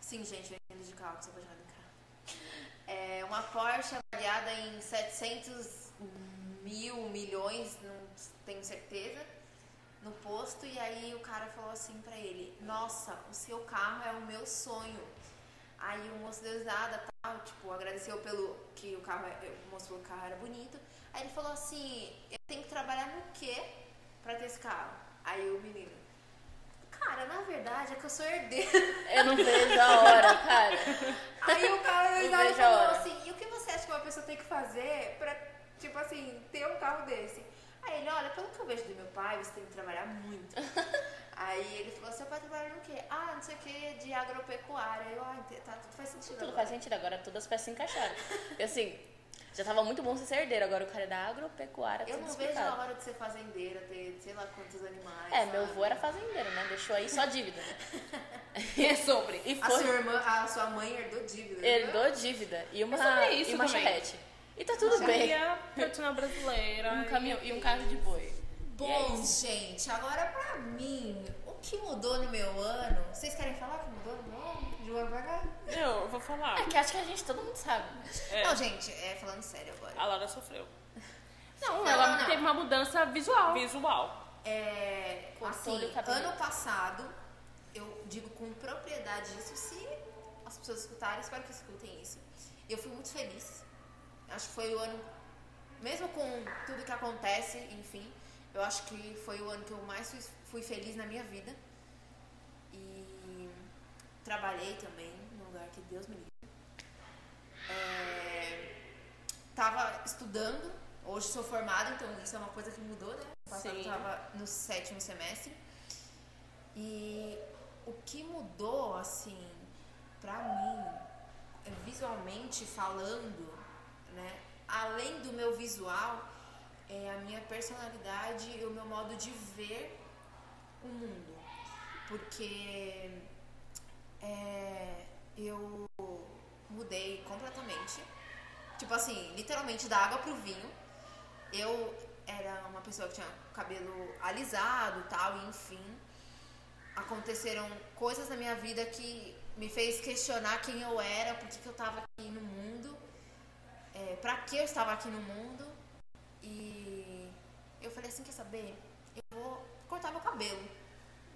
Sim, gente, eu entendo de carro, apaixonada em carro. É, uma Porsche avaliada em 700 mil, milhões, não tenho certeza, no posto. E aí o cara falou assim pra ele: Nossa, o seu carro é o meu sonho. Aí o moço deu risada, tal, tipo, agradeceu pelo que o carro, é- o moço falou que o carro era bonito. Aí ele falou assim: Eu tenho que trabalhar no quê pra ter esse carro? Aí o menino: Cara, na verdade é que eu sou herdeiro. *laughs* Eu não vejo a hora, cara. Aí o cara Não e a falou hora. assim: E o que você acha que uma pessoa tem que fazer pra, tipo assim, ter um carro desse? Aí ele: Olha, pelo que eu vejo do meu pai, você tem que trabalhar muito. *laughs* Aí ele falou: Seu pai trabalha no quê? Ah, não sei o que, de agropecuária. Eu, ah, tá, tudo faz sentido. Tudo agora. faz sentido, agora todas as peças se encaixaram. E assim, já tava muito bom você ser herdeiro, agora o cara é da agropecuária, Eu tudo não vejo explicado. a hora de ser fazendeira, ter sei lá quantos animais. É, meu sabe? avô era fazendeiro, né? Deixou aí só dívida. *laughs* É sobre. E A foi. sua, irmã, a sua mãe herdou dívida. né? Herdou dívida. E uma, sobre isso e uma charrete. E tá tudo bem. E a fortuna brasileira. Um caminhão e um carro de boi. Bom, gente, agora pra mim, o que mudou no meu ano? Vocês querem falar o que mudou no meu ano? De um ano pra cá? Não, eu vou falar. É que acho que a gente, todo mundo sabe. É, Não, gente, é falando sério agora. a Laura sofreu. *laughs* Não, Não, ela não, não. teve uma mudança visual. Visual. É, assim, ano passado, eu digo com propriedade isso, se as pessoas escutarem, espero que escutem isso. Eu fui muito feliz. Acho que foi o ano, mesmo com tudo que acontece, enfim, eu acho que foi o ano que eu mais fui, fui feliz na minha vida. E trabalhei também num lugar que Deus me livre. É, tava estudando, hoje sou formada, então isso é uma coisa que mudou, né? Passado Sim. tava no sétimo semestre. E o que mudou, assim, pra mim, é, visualmente falando, né? Além do meu visual, é a minha personalidade e o meu modo de ver o mundo. Porque é, eu mudei completamente. Tipo assim, literalmente da água pro vinho. Eu era uma pessoa que tinha cabelo alisado tal, e enfim. Aconteceram coisas na minha vida que me fez questionar quem eu era, por que, eu tava aqui no mundo, é, pra que eu estava aqui no mundo. Eu falei assim, quer saber? Eu vou cortar meu cabelo.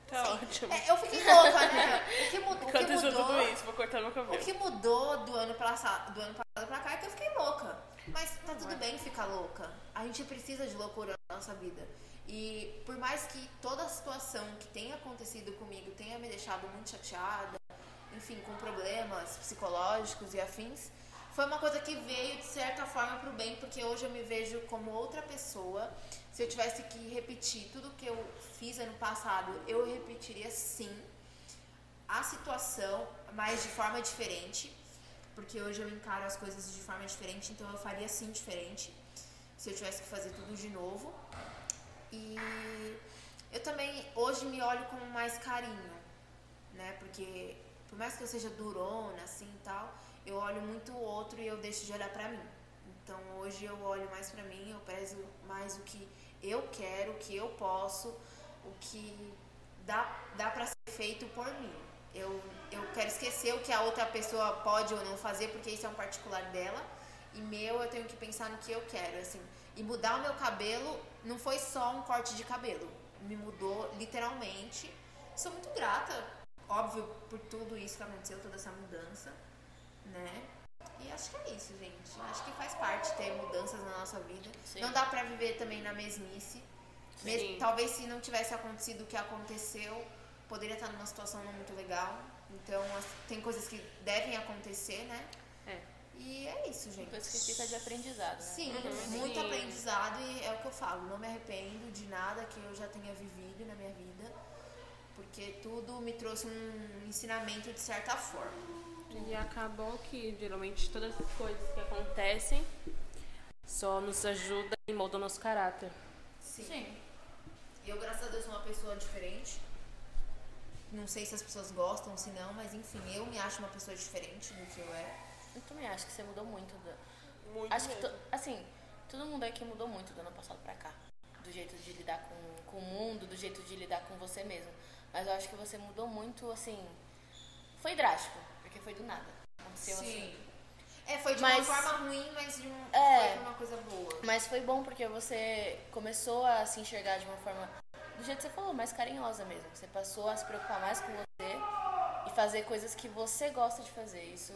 Tá Sim. ótimo. É, eu fiquei louca, né? *laughs* O que, mu- o que mudou... tudo isso, vou cortar meu O cabelo. que mudou do ano, passado, do ano passado pra cá é que eu fiquei louca. Mas tá tudo bem ficar louca. A gente precisa de loucura na nossa vida. E por mais que toda a situação que tenha acontecido comigo tenha me deixado muito chateada, enfim, com problemas psicológicos e afins, foi uma coisa que veio de certa forma pro bem, porque hoje eu me vejo como outra pessoa. Se eu tivesse que repetir tudo que eu fiz ano passado, eu repetiria sim a situação, mas de forma diferente, porque hoje eu encaro as coisas de forma diferente, então eu faria sim diferente, se eu tivesse que fazer tudo de novo. E eu também hoje me olho com mais carinho, né? Porque por mais que eu seja durona assim e tal, eu olho muito o outro e eu deixo de olhar pra mim. Então hoje eu olho mais pra mim, eu prezo mais o que eu quero, o que eu posso, o que dá, dá para ser feito por mim. Eu, eu quero esquecer o que a outra pessoa pode ou não fazer, porque isso é um particular dela. E meu, eu tenho que pensar no que eu quero, assim. E mudar o meu cabelo não foi só um corte de cabelo. Me mudou literalmente. Sou muito grata, óbvio, por tudo isso que aconteceu, toda essa mudança, né? E acho que é isso, gente. Acho que faz parte ter mudanças na nossa vida. Sim. Não dá pra viver também na mesmice. Mes-. Talvez se não tivesse acontecido o que aconteceu, poderia estar numa situação não muito legal. Então, tem coisas que devem acontecer, né? É. E é isso, gente. Coisa que fica de aprendizado, né? Sim, Uhum. muito Sim. aprendizado e é o que eu falo. Não me arrependo de nada que eu já tenha vivido na minha vida, porque tudo me trouxe um ensinamento de certa forma. E acabou que geralmente todas as coisas que acontecem só nos ajudam e moldam nosso caráter. Sim. Sim. Eu, graças a Deus, sou uma pessoa diferente. Não sei se as pessoas gostam, se não, mas enfim, eu me acho uma pessoa diferente do que eu era. Eu também acho que você mudou muito. Do... Muito Acho que, mesmo. to- assim, todo mundo aqui mudou muito do ano passado pra cá. Do jeito de lidar com, com o mundo, do jeito de lidar com você mesmo. Mas eu acho que você mudou muito, assim. Foi drástico, porque foi do nada. Aconteceu assim. É, foi de Mas- uma forma ruim, mas de um, É. foi uma coisa boa. Mas foi bom porque você começou a se enxergar de uma forma, do jeito que você falou, mais carinhosa mesmo. Você passou a se preocupar mais com você e fazer coisas que você gosta de fazer. Isso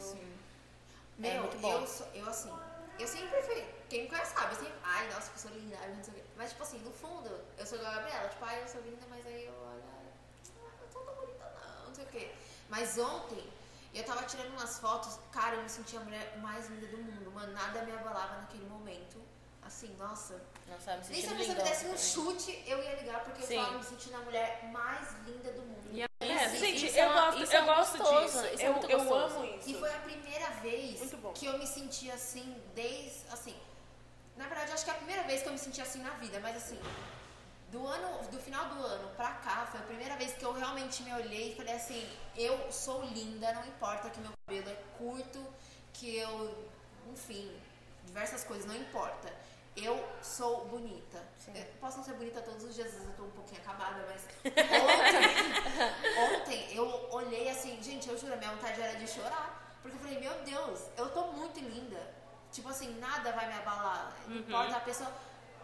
Meu, é muito bom. Eu, sou- eu assim, eu sempre fui. Quem me conhece sabe, eu sempre. Ai, nossa, que eu sou linda, ai, não sei o quê. Mas, tipo assim, no fundo, eu sou igual a Gabriela. Tipo, ai, eu sou linda, mas aí eu olho. Ah, eu tô tão bonita, não, não sei o quê. Mas ontem, eu tava tirando umas fotos, cara, eu me sentia a mulher mais linda do mundo. Mano, nada me abalava naquele momento. Assim, nossa. Nossa, eu me Nem se a sentindo pessoa me desse um também. chute, eu ia ligar, porque eu Sim. tava me sentindo a mulher mais linda do mundo. E a- É, Isso- gente, isso eu é uma- gosto, isso é eu gosto gostoso, disso. isso é eu eu amo isso. E foi a primeira vez que eu me senti assim, desde. Assim, na verdade, acho que é a primeira vez que eu me senti assim na vida, mas assim, do ano, do final do ano pra cá, foi a primeira vez que eu realmente me olhei e falei assim: eu sou linda, não importa que meu cabelo é curto, que eu. Enfim, diversas coisas, não importa. Eu sou bonita. Eu posso não ser bonita todos os dias, às vezes eu tô um pouquinho acabada, mas *laughs* ontem, ontem eu olhei assim, gente, eu juro, a minha vontade era de chorar. Porque eu falei, meu Deus, eu tô muito linda. Tipo assim, nada vai me abalar. Não importa a pessoa.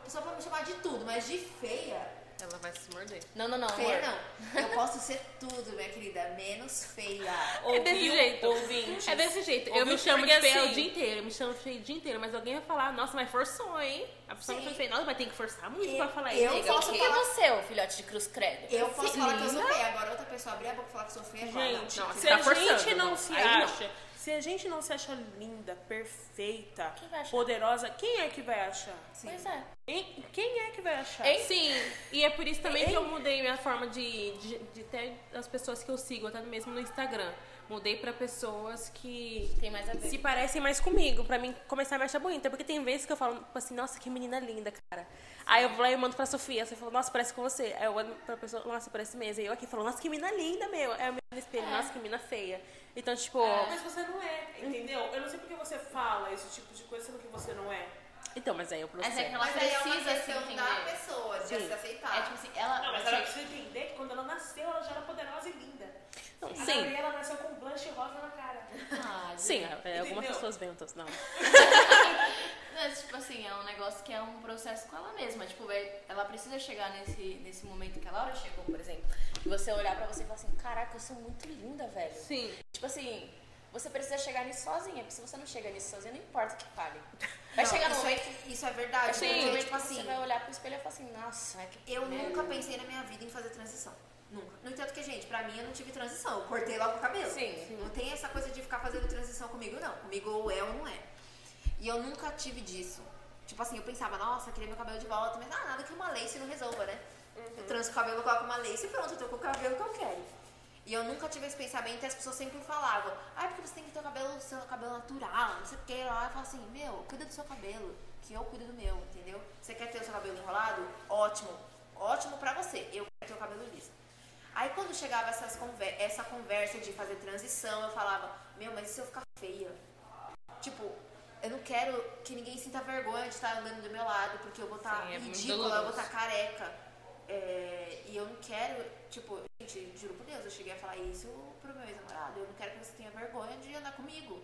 A pessoa pode me chamar de tudo, mas de feia. Ela vai se morder. Não, não, não, Feia amor. não. Eu posso ser tudo, minha querida, menos feia. É desse Ouviu, jeito. Ouvinte. É desse jeito. Eu Ouviu? me chamo de feia o assim- dia inteiro. Eu me chamo de feia o dia inteiro. Mas alguém vai falar, nossa, mas forçou, hein? A pessoa foi feia. Nossa, vai ter que forçar muito Eu- pra falar eu isso. posso Quem que é falar- você, ô filhote de cruz credo? Eu posso Sim, falar que eu sou feia. Agora outra pessoa abrir a boca e falar que eu sou feia. fala, Gente, não, Não, se você tá a gente forçando. não se Aí não. Se a gente não se acha linda, perfeita, Quem poderosa, quem é que vai achar? Pois é. Hein? Quem é que vai achar? Hein? Sim, e é por isso também que eu mudei minha forma de, de, de ter as pessoas que eu sigo, até mesmo no Instagram. Mudei pra pessoas que Tem mais a ver. se parecem mais comigo, pra mim começar a me achar bonita. Porque tem vezes que eu falo tipo assim, nossa, que menina linda, cara. Aí eu vou lá e mando pra Sofia, você falou, nossa, parece com você. Aí eu mando pra pessoa, nossa, parece mesmo. Aí eu aqui falo, nossa, que menina linda, meu. Aí eu me no espelho, nossa, que menina feia. Então, tipo, Mas você não é, entendeu? Eu não sei porque você fala esse tipo de coisa, sendo que você não é. Então, mas aí eu Mas é que processo. ela Mas aí é uma precisa se questão entender. da pessoa, de Sim. se aceitar. É tipo assim, ela. Não, mas ela precisa entender que quando ela nasceu, ela já era poderosa e linda. Não, A sim, Gabriela nasceu com blush rosa na cara. Ah, sim, é, algumas pessoas veem, outras não. Mas, tipo assim, é um negócio que é um processo com ela mesma. Tipo, vai- ela precisa chegar nesse, nesse momento que a Laura chegou, por exemplo. E você olhar pra você e falar assim, caraca, eu sou muito linda, velho. Sim. Tipo assim, você precisa chegar nisso sozinha, porque se você não chega nisso sozinha, não importa o que fale. Vai Não, chegar no isso, momento. é, isso é verdade. Vai chegar no porque, momento tipo que você assim, vai olhar pro espelho e falar assim, nossa, é que eu merda. nunca pensei na minha vida em fazer transição. Nunca. No entanto que, gente, pra mim eu não tive transição. Eu cortei logo o cabelo. Sim. Não tem essa coisa de ficar fazendo transição comigo, não. Comigo ou é ou não é. E eu nunca tive disso. Tipo assim, eu pensava, nossa, queria meu cabelo de volta, mas ah, nada que uma lace não resolva, né? Eu transo o cabelo, coloco uma lace e pronto, eu tô com o cabelo que eu quero. E eu nunca tive esse pensamento e as pessoas sempre falavam, ah, porque você tem que ter o cabelo, seu cabelo natural, não sei o que. Lá eu falo assim, meu, cuida do seu cabelo, que eu cuido do meu, entendeu? Você quer ter o seu cabelo enrolado? Ótimo. Ótimo pra você. Eu quero ter o cabelo liso. Aí quando chegava essas conver essa conversa de fazer transição, eu falava, meu, mas e se eu ficar feia? Tipo, eu não quero que ninguém sinta vergonha de estar andando do meu lado, porque eu vou estar Sim, é ridícula, eu vou estar careca. É, e eu não quero, tipo, gente, juro por Deus, eu cheguei a falar isso pro meu ex-namorado, eu não quero que você tenha vergonha de andar comigo.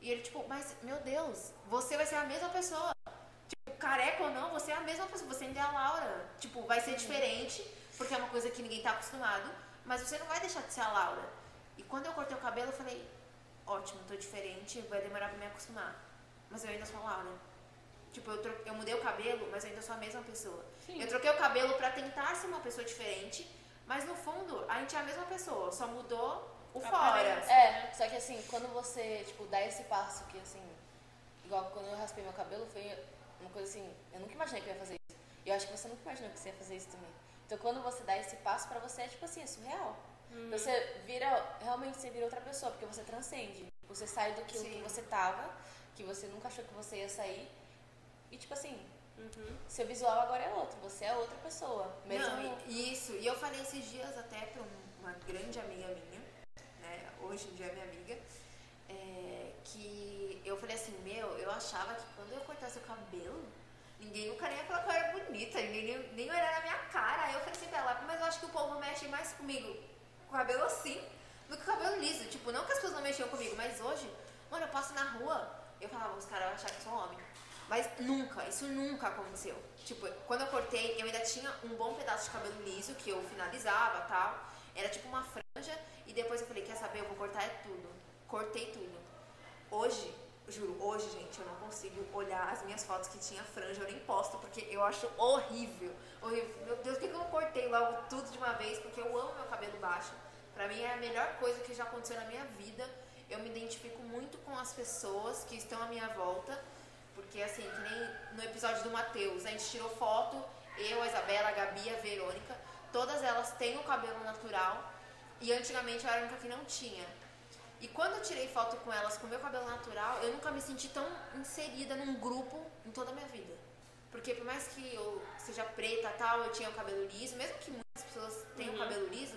E ele, tipo, mas, meu Deus, você vai ser a mesma pessoa. Tipo, careca ou não, você é a mesma pessoa, você ainda é a Laura. Tipo, vai ser diferente, porque é uma coisa que ninguém tá acostumado, mas você não vai deixar de ser a Laura. E quando eu cortei o cabelo, eu falei, ótimo, tô diferente, vai demorar pra me acostumar. Mas eu ainda sou a Laura. Tipo, eu, eu mudei o cabelo, mas eu ainda sou a mesma pessoa. Eu troquei o cabelo pra tentar ser uma pessoa diferente, mas no fundo, a gente é a mesma pessoa, só mudou o fora. É, só que assim, quando você, tipo, dá esse passo que assim, igual quando eu raspei meu cabelo, foi uma coisa assim, eu nunca imaginei que eu ia fazer isso. E eu acho que você nunca imaginou que você ia fazer isso também. Então quando você dá esse passo pra você, é tipo assim, é surreal. Você vira, realmente você vira outra pessoa, porque você transcende. Você sai do que, Sim. que você tava, que você nunca achou que você ia sair. E tipo assim, seu visual agora é outro, você é outra pessoa. Mesmo Não, e- isso. E eu falei esses dias até pra um- uma grande amiga minha, né? Hoje em dia é minha amiga, é, que eu falei assim, meu, eu achava que quando eu cortasse o cabelo, ninguém nunca nem ia falar que eu era bonita, ninguém nem, nem olhar na minha cara. Aí eu falei assim pra ela, mas eu acho que o povo mexe mais comigo com o cabelo assim do que o cabelo liso. Tipo, não que as pessoas não mexiam comigo, mas hoje, mano, eu passo na rua, eu falava, os caras vão achar que eu sou homem. Mas nunca, isso nunca aconteceu. Tipo, quando eu cortei, eu ainda tinha um bom pedaço de cabelo liso que eu finalizava tal. Era tipo uma franja. E depois eu falei, quer saber, eu vou cortar é tudo. Cortei tudo. Hoje, juro, hoje, gente, eu não consigo olhar as minhas fotos que tinha franja, eu nem posto, porque eu acho horrível. Horrível. Meu Deus, por que eu não cortei logo tudo de uma vez? Porque eu amo meu cabelo baixo. Pra mim é a melhor coisa que já aconteceu na minha vida. Eu me identifico muito com as pessoas que estão à minha volta. Porque assim, que nem no episódio do Matheus, a gente tirou foto, eu, a Isabela, a Gabi, a Verônica, todas elas têm o cabelo natural e antigamente eu era a única que não tinha. E quando eu tirei foto com elas com o meu cabelo natural, eu nunca me senti tão inserida num grupo em toda a minha vida. Porque por mais que eu seja preta tal, eu tinha o cabelo liso, mesmo que muitas pessoas tenham o cabelo liso,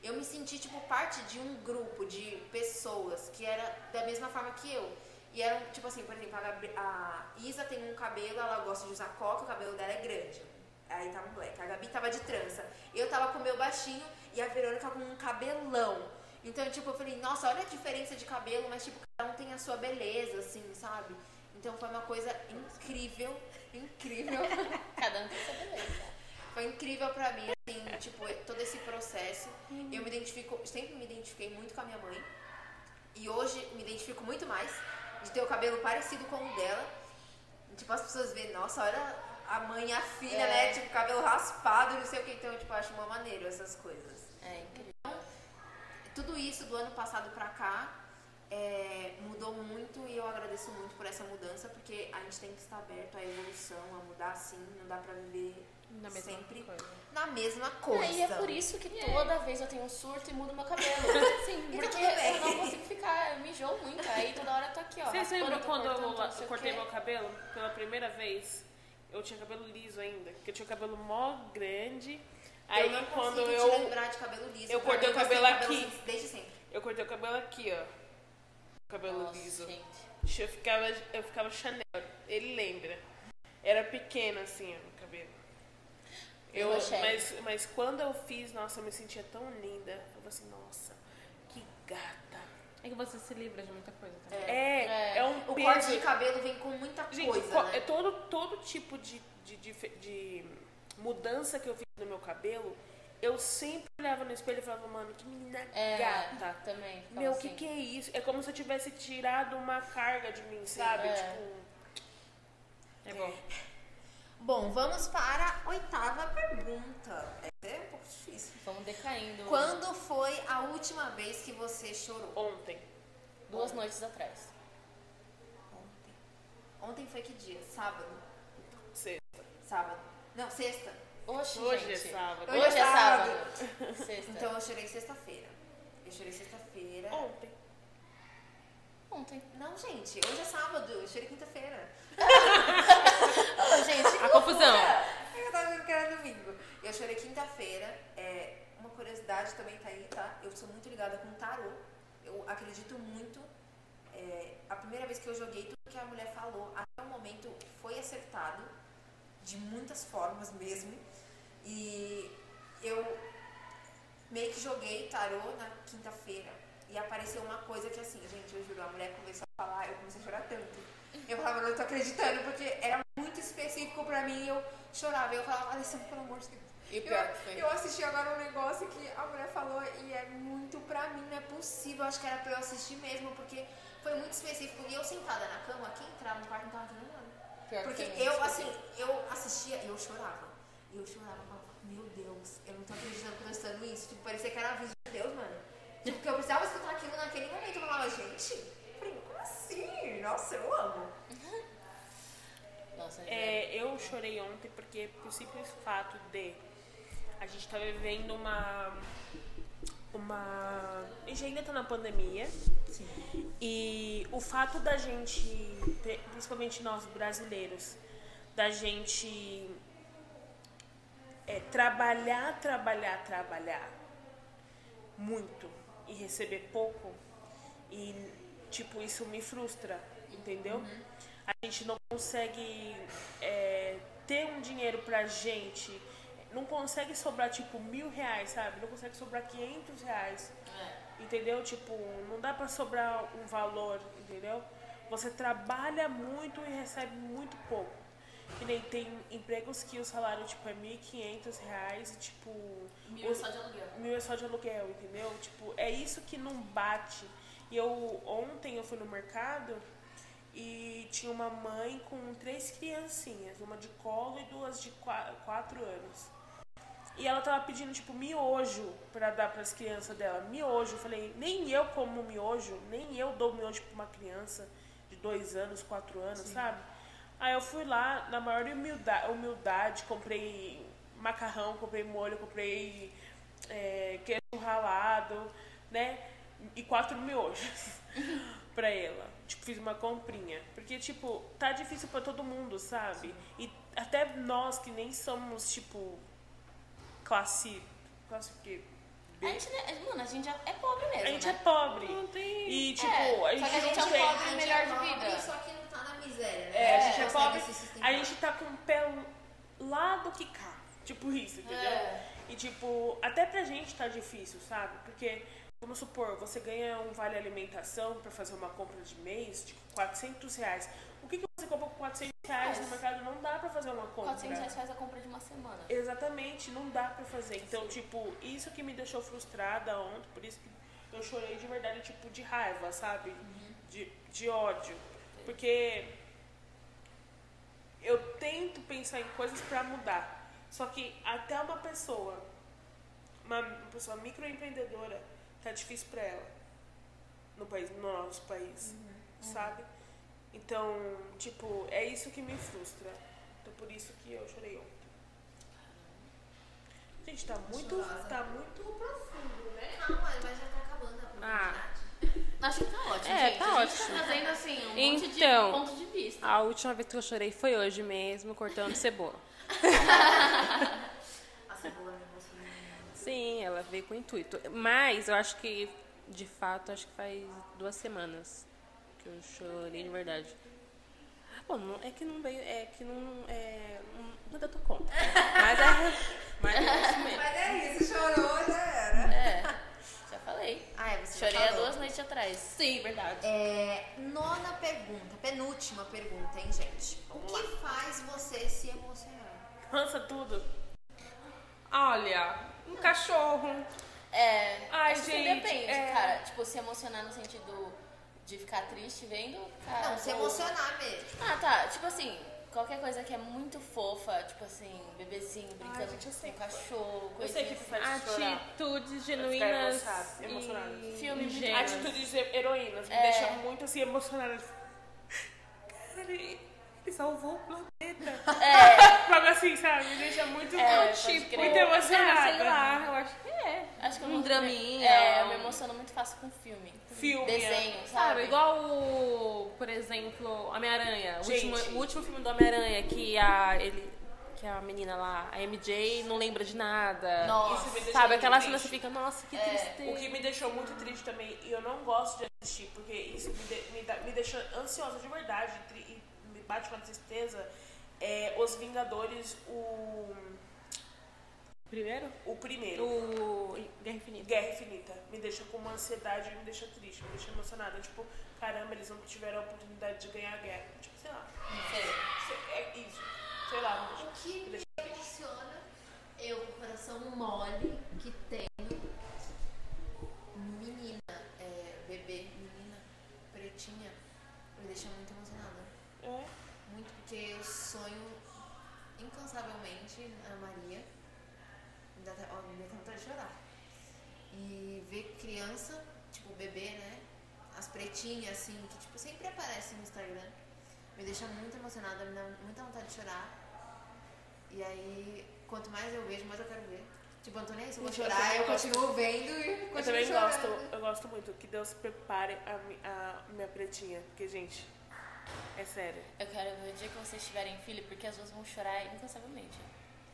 eu me senti tipo parte de um grupo de pessoas que era da mesma forma que eu. E eram, tipo assim, por exemplo, a, Gabri- a Isa tem um cabelo, ela gosta de usar coque, o cabelo dela é grande. Aí tava um black. A Gabi tava de trança. Eu tava com o meu baixinho e a Verônica com um cabelão. Então, tipo, eu falei, nossa, olha a diferença de cabelo, mas tipo, cada um tem a sua beleza, assim, sabe? Então foi uma coisa incrível, incrível. *laughs* Cada um tem sua beleza. Foi incrível pra mim, assim, tipo, todo esse processo. Eu me identifico, sempre me identifiquei muito com a minha mãe. E hoje me identifico muito mais de ter o cabelo parecido com o dela. Tipo, as pessoas veem, nossa, olha a mãe e a filha, É. né? Tipo, cabelo raspado, não sei o que. Então, tipo, eu acho uma maneira essas coisas. É incrível. Tudo isso do ano passado pra cá, é, mudou muito e eu agradeço muito por essa mudança, porque a gente tem que estar aberto à evolução, a mudar sim, não dá pra viver Na mesma sempre coisa. na mesma coisa. É, e é por isso que toda vez eu tenho um surto e mudo meu cabelo. *laughs* Sim, E tá porque eu não consigo ficar, eu me enjoo muito. Aí toda hora eu tô aqui, ó. Vocês raspando, lembram tô quando eu, cortando, o cortei meu cabelo pela primeira vez? Eu tinha cabelo liso ainda, porque eu tinha o cabelo mó grande. Aí eu não quando eu te lembrar de cabelo liso. eu cortei o você cabelo aqui. assim Desde sempre. eu cortei o cabelo aqui, ó. Cabelo Nossa, liso. gente. Eu ficava, eu ficava Chanel. Ele lembra. Era pequeno assim, ó. Eu, mas, mas quando eu fiz, nossa, eu me sentia tão linda. Eu falei assim, nossa, que gata. É que você se livra de muita coisa também. É, é, É. um O peso. corte de cabelo vem com muita Gente, coisa, co- né? é todo, todo tipo de, de, de, de mudança que eu fiz no meu cabelo, eu sempre olhava no espelho e falava, mano, que menina É, gata. também. Meu, o assim. que, que é isso? É como se eu tivesse tirado uma carga de mim, sabe? é. Tipo, É bom. Bom, vamos para a oitava pergunta. Essa é um pouco difícil. Vamos decaindo. Quando foi a última vez que você chorou? ontem. Duas noites atrás. Ontem. Ontem foi que dia? Sábado. Sexta. Sábado. Não, sexta. Hoje, Hoje é gente. sábado. Hoje Hoje é é sábado. sábado. Sexta. Então eu chorei sexta-feira. Eu chorei sexta-feira. Ontem. Ontem. Não, gente, hoje é sábado. Eu chorei quinta-feira. Ô, gente, A confusão. Eu tava achando que era domingo. Eu chorei quinta-feira. É, uma curiosidade também tá aí, tá? Eu sou muito ligada com tarô. Eu acredito muito. É, a primeira vez que eu joguei, tudo que a mulher falou até o momento foi acertado. De muitas formas mesmo. E eu meio que joguei tarô na quinta-feira. E apareceu uma coisa que assim, gente, eu juro, a mulher começou a falar, eu comecei a chorar tanto. Eu falava, não tô acreditando, porque era muito específico pra mim e eu chorava. Eu falava, Alessandra, pelo amor de Deus. E pior que foi. Eu, assisti agora um negócio que a mulher falou e é muito pra mim, não é possível. Acho que era pra eu assistir mesmo, porque foi muito específico. E eu sentada na cama, quem entrava no quarto não tava entendendo nada. Pior Porque eu, assim, eu assistia e eu chorava. E eu chorava falava, meu Deus, eu não tô acreditando que eu tô estudando isso. Tipo, parecia que era a vida de Deus, mano. Tipo, que eu precisava escutar aquilo naquele momento. Eu falava, gente, eu falei, como assim? Nossa, eu amo. Nossa, É, eu chorei ontem porque, por simples fato de a gente tá vivendo uma. Uma. A gente ainda tá na pandemia. E o fato da gente, pri- principalmente nós brasileiros, da gente é, trabalhar, trabalhar, trabalhar muito e receber pouco, e tipo, isso me frustra, entendeu? A gente não consegue é, ter um dinheiro pra gente, não consegue sobrar tipo mil reais, sabe? Não consegue sobrar 500 reais. Entendeu? Tipo, não dá pra sobrar um valor, entendeu? Você trabalha muito e recebe muito pouco. E nem tem empregos que o salário tipo é 1.500 reais e tipo Mil o- só de aluguel. mil é só de aluguel, entendeu? Tipo, é isso que não bate. E eu ontem eu fui no mercado e tinha uma mãe com três criancinhas, uma de colo e duas de qua- quatro anos. E ela tava pedindo, tipo, miojo pra dar pras crianças dela. Miojo. Eu falei, nem eu como miojo, nem eu dou miojo pra uma criança de dois anos, quatro anos, sabe? Aí eu fui lá, na maior humildade, humildade comprei macarrão, comprei molho, comprei é, queijo ralado, né? E quatro miojos *laughs* pra ela. Tipo, fiz uma comprinha. Porque, tipo, tá difícil pra todo mundo, sabe? E até nós que nem somos, tipo, classe. Classe o quê? A gente, né, mano, a gente é pobre mesmo, A gente né? é pobre. E, tipo, É, a gente só que a gente não é um tem. pobre melhor de vida. Só que não tá na miséria, né? É, a gente é pobre. A gente tá com o pé lá do que cá. Tipo isso, entendeu? É. E tipo, até pra gente tá difícil, sabe? Porque, vamos supor, você ganha um vale alimentação pra fazer uma compra de mês de 400 reais. O que, que você compra com 400 reais no mercado? Não dá pra fazer uma compra. 400 reais faz a compra de uma semana. Exatamente, não dá pra fazer. Então, tipo, isso que me deixou frustrada ontem, por isso que eu chorei de verdade, tipo, de raiva, sabe? De, de ódio. Porque eu tento pensar em coisas pra mudar. Só que até uma pessoa, uma pessoa microempreendedora, tá difícil pra ela no país no nosso país, sabe? Então, tipo, é isso que me frustra. Então, por isso que eu chorei ontem. Gente, tá muito, Chorosa. tá muito profundo, né? Calma, mas já tá acabando a Ah. oportunidade. Acho que tá ótimo, É, gente. tá a gente ótimo. tá trazendo, assim, um monte de Então. ponto de vista. A última vez que eu chorei foi hoje mesmo, cortando cebola. *laughs* A cebola me emocionou muito. Sim, ela veio com intuito. Mas eu acho que, de fato, acho que faz duas semanas que eu chorei de verdade. Bom, não, é que não veio, é que não, é, não, não deu tua conta. Mas é, mas é isso mesmo. Mas é isso, chorou, já era. É, já falei. Ah, é, Chorei há duas noites atrás. Sim, verdade. É, nona pergunta, penúltima pergunta, hein, gente? O que faz você se emocionar? Lança tudo. Olha, um cachorro. É, Ai, acho que gente, depende, é. cara. Tipo, se emocionar no sentido de ficar triste vendo, cara. Não, se ou- emocionar mesmo. Ah, tá. Tipo assim, qualquer coisa que é muito fofa, tipo assim, bebezinho brincando gente, eu sei com cachorro, Eu coisa sei que tu faz chorar. Atitudes genuínas e Filme ingênuas. Atitudes heroínas me É. deixa muito assim emocionada. Cara, ele, salvou o planeta. É, *laughs* Sabe assim, sabe? Me deixa muito, É, tipo, muito emocionada. Ah, sei lá, eu acho que é. acho que eu Um não- draminha, É, eu me emociono muito fácil com filme. Filme, Desenho, sabe? Sabe, igual o, por exemplo, Homem-Aranha. O último, o último filme do Homem-Aranha que a, ele, que a menina lá, a MJ, não lembra de nada. Nossa. Sabe, aquela cena você fica, nossa, que É, tristeza. O que me deixou muito triste também, e eu não gosto de assistir, porque isso me, de- me, me deixa ansiosa de verdade, bate uma tristeza, é Os Vingadores, o, Primeiro? o primeiro. O Guerra Infinita. Guerra Infinita. Me deixa com uma ansiedade, me deixa triste, me deixa emocionada. Tipo, caramba, eles não tiveram a oportunidade de ganhar a guerra. Tipo, sei lá. Sei. É isso. Sei lá, me deixa, O que me me emociona, eu com o coração mole, que tenho menina, é, bebê, menina, pretinha, me deixa muito emocionada. É. Muito porque eu sonho incansavelmente na Maria. Me dá, até- ó, me dá até vontade de chorar. E ver criança, tipo bebê, né? As pretinhas, assim, que tipo, sempre aparecem no Instagram. Me deixa muito emocionada, me dá muita vontade de chorar. E aí, quanto mais eu vejo, mais eu quero ver. Tipo, aí, se eu vou eu chorar, eu gosto. continuo vendo e continuo Eu também chorando. gosto, eu gosto muito que Deus prepare a, a minha pretinha. Porque, gente, é sério. Eu quero ver o dia que vocês tiverem filho, porque as duas vão chorar incansavelmente.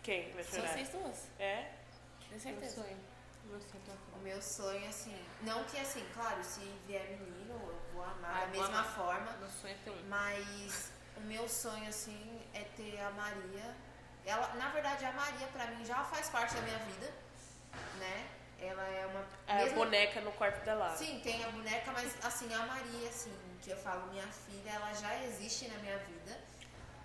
Quem vai São chorar? vocês duas, É? tenho Meu certeza. sonho. Meu sonho O meu sonho, assim, não que assim, claro, se vier menino, eu vou amar Ah, da mesma amar. forma. Meu sonho é ter um. Mas o meu sonho, assim, é ter a Maria. Ela, na verdade, a Maria, pra mim, já faz parte da minha vida, né? Ela é uma. A mesmo- boneca no quarto dela. Sim, tem a boneca, mas assim, a Maria, assim, que eu falo, minha filha, ela já existe na minha vida.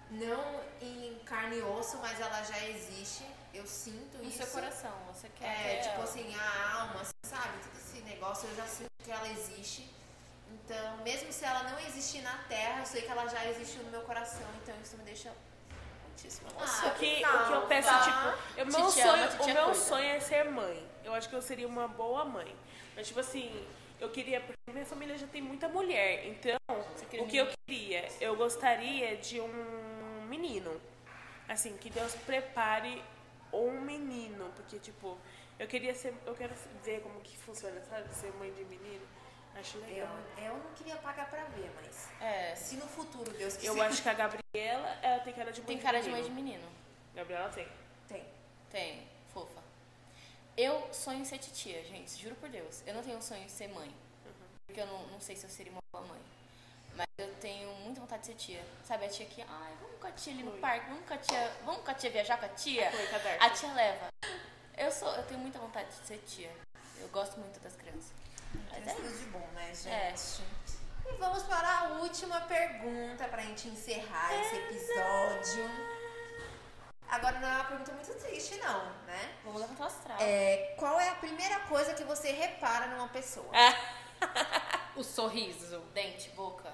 Não em carne e osso, mas ela já existe. Eu sinto No isso. seu coração, você quer É, tipo ela. assim, a alma, sabe? Todo esse negócio, eu já sinto que ela existe. Então, mesmo se ela não existir na Terra, eu sei que ela já existiu no meu coração. Então, isso me deixa Ah, emocionada. O que, o que eu peço, Tá. tipo, o meu, ama, sonho, o meu cuida. sonho é ser mãe. Eu acho que eu seria uma boa mãe. Mas, tipo assim, eu queria. Porque minha família já tem muita mulher. Então, o que eu queria? Eu gostaria de um menino. Assim, que Deus prepare um menino. Porque, tipo, eu queria ser. Eu quero ver como que funciona, sabe? Ser mãe de menino. Acho Eu, legal. eu não queria pagar pra ver, mas É, se no futuro Deus quiser. Eu acho que a Gabriela, ela tem cara de mãe tem de cara de mãe menino. de menino. Gabriela tem. Tem. Tem, fofa. Eu sonho em ser titia, gente, juro por Deus. Eu não tenho um sonho em ser mãe. Porque eu não, não sei se eu seria uma boa mãe. Mas eu tenho muita vontade de ser tia. Sabe, a tia que, ai, vamos com a tia ali no Oi. parque, vamos com a tia, vamos com a tia viajar com a tia. A tia leva. Eu sou, eu tenho muita vontade de ser tia. Eu gosto muito das crianças. Mas É é tudo de bom, né, gente? É. E vamos para a última pergunta pra gente encerrar esse episódio. Agora não é uma pergunta muito triste, não, né? Vamos levantar o astral. É, qual é a primeira coisa que você repara numa pessoa? *laughs* O sorriso. Dente, boca.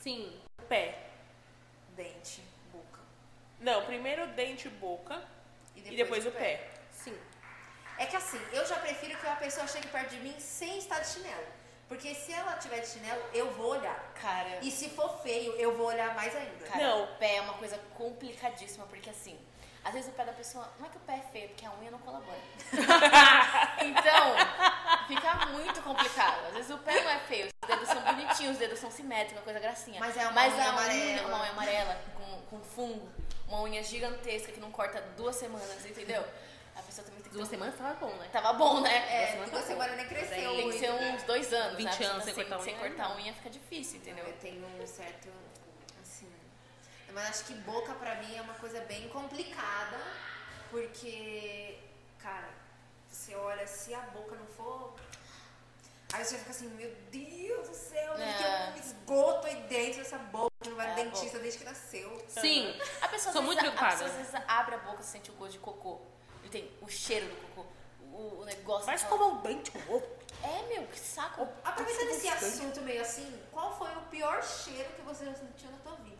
Sim. Pé. Dente, boca. Não, primeiro dente e boca e depois, o pé. Sim. É que assim, eu já prefiro que uma pessoa chegue perto de mim sem estar de chinelo. Porque se ela tiver de chinelo, eu vou olhar. Cara, E se for feio, eu vou olhar mais ainda. cara, Não. o pé é uma coisa complicadíssima, porque assim, às vezes o pé da pessoa, não é que o pé é feio, é porque a unha não colabora. *laughs* então, fica muito complicado. Às vezes o pé não é feio, os dedos são bonitinhos, os dedos são simétricos, uma coisa gracinha. Mas é uma Mas unha a amarela. uma unha amarela, com, com fungo, uma unha gigantesca que não corta duas semanas, entendeu? A pessoa também tem que Duas semanas tava bom, né? Tava bom, né? É, duas semanas nem cresceu. Tem que ser uns dois anos, 20 né? Pessoa anos sem tá cortar a sem unha, cortar a unha fica difícil, entendeu? Eu tenho um certo, assim... Mas acho que boca pra mim é uma coisa bem complicada, porque, cara, você olha, se a boca não for... Aí você fica assim, meu Deus do céu, deve ter É. um esgoto aí dentro dessa boca, que não vai no É, dentista desde que nasceu. Sim. A pessoa, Sou às muito vezes, a, a preocupada. pessoa às vezes abre a boca e sente o gosto de cocô. E tem o cheiro do cocô, o, o negócio. Vai escovar o dente com ovo. É, meu, que saco. Aproveitando esse assunto meio assim, qual foi o pior cheiro que você já sentiu na tua vida?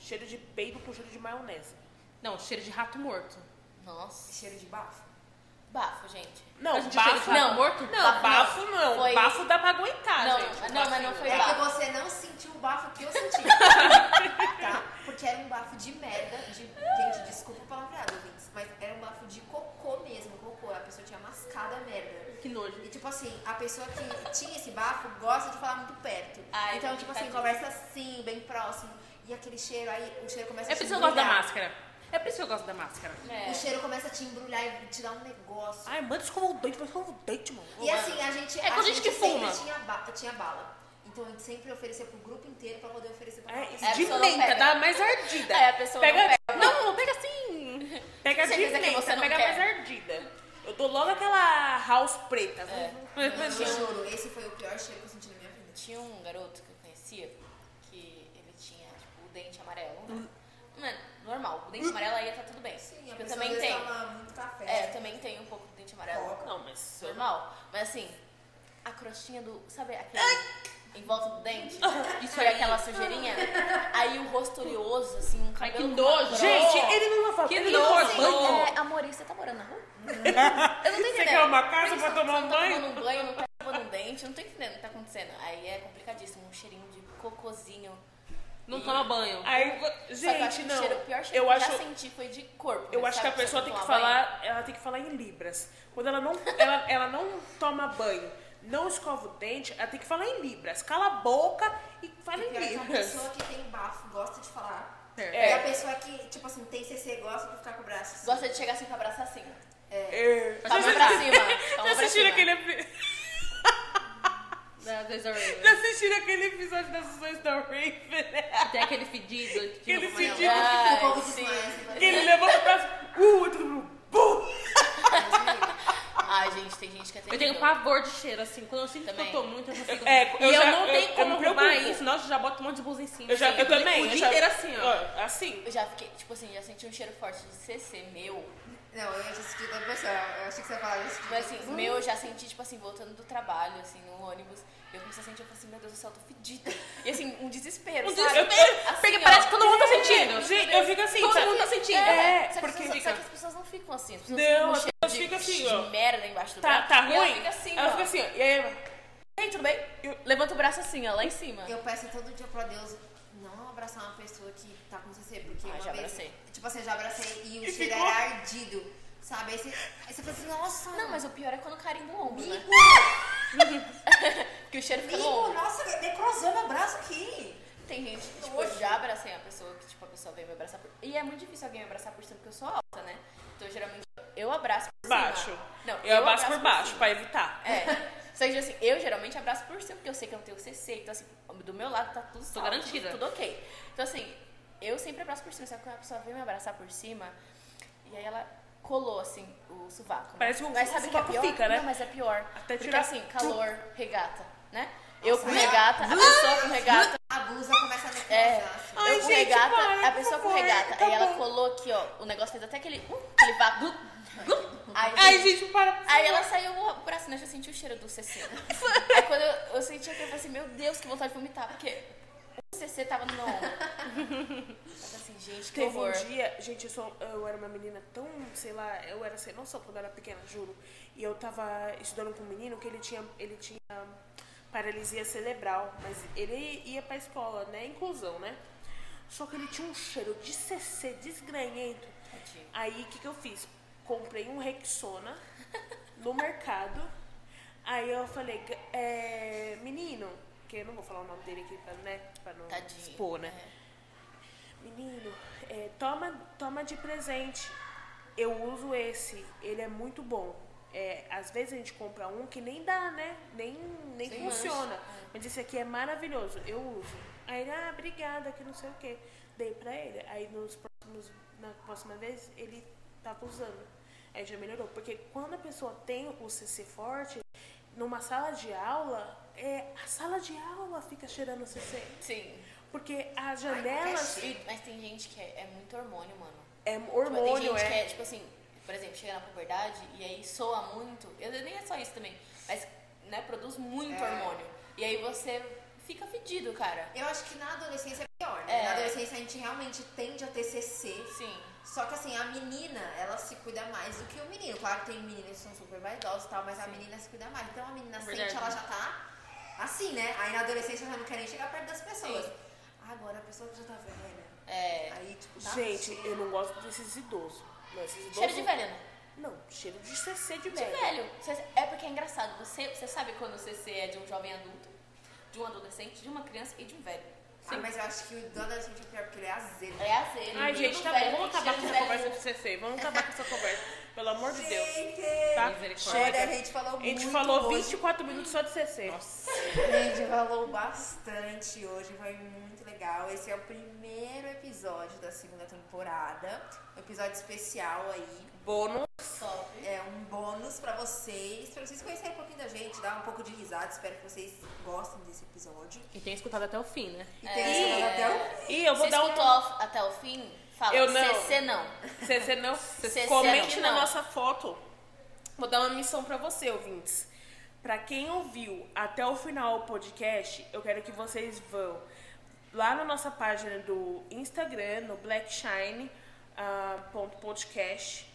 Cheiro de peido com cheiro de maionese. Não, cheiro de rato morto. Nossa. Cheiro de bafo? Bafo, gente. Não, gente bafo rato não. morto? Não, bafo não. Foi- Bafo dá pra aguentar, Não, gente. não, mas não foi É bafo. que você não sentiu o bafo que eu senti. *laughs* tá? Porque era um bafo de merda. De... Gente, desculpa o palavreado, ouvintes. Mas era um bafo de cocô mesmo. Cocô. A pessoa tinha mascado a merda. Que nojo. E tipo assim, a pessoa que tinha esse bafo gosta de falar muito perto. Ai, então, tipo assim, conversa assim, bem próximo. E aquele cheiro, aí o cheiro começa É a por te isso que eu gosto da máscara. É por isso que eu gosto da máscara. É. O cheiro começa a te embrulhar e te dar um negócio. Ai, manda escovar o dente, vai escovar o dente, mano. E assim, a gente, É a com gente que sempre fuma. Tinha, ba- tinha bala. Então a gente sempre oferecia pro grupo inteiro pra poder oferecer pra É, É, a de não menta, dá mais ardida. *laughs* É, a pessoa pega, não pega. Não, pega assim. Pega de Certeza que menta, você não pega quer. mais ardida. Eu dou logo aquela house preta. É. *laughs* Eu juro, esse foi o pior cheiro que eu senti na minha vida. Tinha um garoto que eu conhecia que ele tinha, tipo, o dente amarelo. Mano, normal. O dente amarelo aí tá tudo bem. Sim, Tipo, eu também tenho. muito café. É, eu também tenho um pouco do dente amarelo. Coca. Não, mas... Normal. Mas assim, a crostinha do. Sabe aquele. Em volta do dente? *laughs* Isso aí, aquela sujeirinha. Aí o rosto oleoso, assim, um Ai, cabelo. que com uma nojo. Gente, ele não lava Que ele nojo. lava banho. é, amor, você tá morando na rua? *laughs* Eu não tô entendendo. quer uma casa que pra você tomar não um tá banho? tomando um banho, não tá lavando um dente, eu não tô entendendo o que tá acontecendo. Aí é complicadíssimo, um cheirinho de cocôzinho. Não toma banho. Aí, eu acho gente, o não. cheiro, o pior cheiro eu que eu acho, já senti foi de corpo. eu né? acho que a pessoa você tem que toma banho? falar, ela tem que falar em libras. Quando ela não, ela, ela não toma banho, não escova o dente, ela tem que falar em libras. Cala a boca e fala E em pior que a libras. pessoa que tem bafo gosta de falar. É. E a pessoa que, tipo assim, tem CC gosta de ficar com o braço assim. Gosta de chegar assim pra abraçar assim. É. Tá a mão pra cima. Tá pra cima. aquele, Da Desiree. já assistiram aquele episódio da Raven? Tem aquele fedido. que tinha Aquele fedido. Ai, O povo sim. desmaia. Que ele levanta o braço, uh, e todo mundo, bum! *laughs* Ai, gente, tem gente que é Eu tenho pavor de cheiro, assim. Quando eu sinto Também. que eu tô muito, eu consigo. É, e eu eu já- não eu- tenho eu como me arrumar preocupo. isso. Nossa, eu já boto um monte de blusa em cima. Eu já, assim, eu também. O eu dia já- inteiro assim, ó. ó. Assim. Eu já fiquei, tipo assim, já senti um cheiro forte de CC meu. Não, eu já senti outra pessoa. Eu achei que você ia falar isso. Mas assim, meu eu já senti, tipo assim, voltando do trabalho, assim, no ônibus. Eu comecei a sentir, eu falei assim, meu Deus do céu, eu tô fedida. E assim, um desespero, Um sabe? desespero. Assim, Porque ó. parece que todo mundo tá sentindo. Gente, eu fico assim, Todo sabe? mundo tá sentindo. É, só que, porque as pessoas, fica- só que as pessoas não ficam assim. As pessoas Não, as pessoas de, ficam assim, de ó. merda embaixo do Tá, braço. tá E ela ruim? fica assim, Ela ó. fica assim, ó. E aí, Ei, tudo bem? Eu- Levanta o braço assim, ó, lá em cima. Eu peço todo dia pra Deus não abraçar uma pessoa que tá com CC, porque Ah, uma já vez, abracei. Tipo assim, eu já abracei e o E cheiro ficou? era ardido, sabe? Aí você, aí você fala assim, nossa, Não, mas o pior é quando carinho do ombro, né? *laughs* Porque o cheiro fica no amigo, ombro. nossa, necrosou meu braço aqui. Tem gente que, tipo, eu já abracei a pessoa que, tipo, a pessoa vem me abraçar por... E é muito difícil alguém me abraçar por cima, porque eu sou alta, né? Então, geralmente, eu abraço por baixo. cima. Não, Eu abraço por baixo, cima. pra evitar. É. *laughs* Só que, assim, eu geralmente abraço por cima, porque eu sei que eu não tenho CC. Então, assim, do meu lado tá tudo salvo, garantida. Tudo, tudo ok. Então, assim, eu sempre abraço por cima. Só que quando a pessoa vem me abraçar por cima, e aí ela colou, assim, o sovaco. né? Parece o- Mas sabe o que é pior? fica, né? Não, mas é pior. Até Porque, tirar- assim, calor, regata, né? Eu com regata, a pessoa com regata... A blusa começa a necrosar, É, assim. Ai, eu com gente, regata, para, a pessoa com regata, tá aí ela colou aqui, ó, o negócio fez até aquele, uh, aquele vácuo. Aí, Ai, gente, para. aí ela saiu o braço, né, eu já senti o cheiro do CC. *laughs* aí quando eu, eu senti aquilo, eu falei assim, meu Deus, que vontade de vomitar, porque o CC tava no meu ombro. Assim, gente, que Teve um horror. dia, gente, eu, sou, eu era uma menina tão, sei lá, eu era sem noção quando eu era pequena, juro. E eu tava estudando com um menino que ele tinha, ele tinha paralisia cerebral, mas ele ia pra escola, né? Inclusão, né? Só que ele tinha um cheiro de CC desgranhento. Tadinho. Aí o que, que eu fiz? Comprei um Rexona no mercado. Aí eu falei, é, menino, que eu não vou falar o nome dele aqui pra, né, pra não Tadinho. expor, né? É. Menino, é, toma, toma de presente. Eu uso esse, ele é muito bom. É, às vezes a gente compra um que nem dá, né? Nem, nem funciona. mancha, é. Mas esse aqui é maravilhoso, eu uso. Aí ele, ah, obrigada, que não sei o quê. Dei pra ele. Aí nos próximos, na próxima vez ele tava usando. Aí já melhorou. Porque quando a pessoa tem o CC forte, numa sala de aula, é, a sala de aula fica cheirando CC. Sim. Porque as qualquer janelas. E- Mas tem gente que é, é muito hormônio, mano. é Tipo, hormônio, tem gente que é. é, tipo assim, por exemplo, chega na puberdade e aí soa muito. Eu nem é só isso também, mas né, produz muito É. hormônio. E aí você fica fedido, cara. Eu acho que na adolescência é pior, né? É. Na adolescência a gente realmente tende a ter CC. Sim. Só que assim, a menina, ela se cuida mais do que o menino. Claro que tem meninas que são super vaidosas e tal, mas a menina se cuida mais. Então a menina sente, Verdade. ela já tá assim, né? Aí na adolescência já não quer nem chegar perto das pessoas. Agora a pessoa que já tá velha. É. Aí, tipo, tá Gente, eu não gosto desses idosos. Não, esses idosos Cheiro de velho, né? Não, cheiro de CC de De velho. velho. Cê- É porque é engraçado. Você, você sabe quando o CC é de um jovem adulto, de um adolescente, de uma criança e de um velho. Ah, mas eu acho que o do adolescente é pior porque ele é azedo. É azedo. Ai, gente, tá velho bom. Vamos acabar com essa de conversa velho. do CC. Vamos acabar com essa conversa. *laughs* Pelo amor de Deus. Gente, Tá? Misericórdia. olha, a Chega. gente falou A gente muito falou hoje. 24 minutos só de CC. A gente falou bastante hoje, foi muito legal. Esse é o primeiro episódio da segunda temporada. Um episódio especial aí. Bônus. Top. É um bônus pra vocês, pra vocês conhecerem um pouquinho da gente, dar um pouco de risada. Espero que vocês gostem desse episódio. E tem escutado até o fim, né? E tem É. esse até o E eu vou Você dar escutou um. até o fim? Fala, Eu não. CC não. CC não. *laughs* CC Comente na nossa foto. Vou dar uma missão pra você, ouvintes. Pra quem ouviu até o final o podcast, eu quero que vocês vão lá na nossa página do Instagram, no blackshine ah,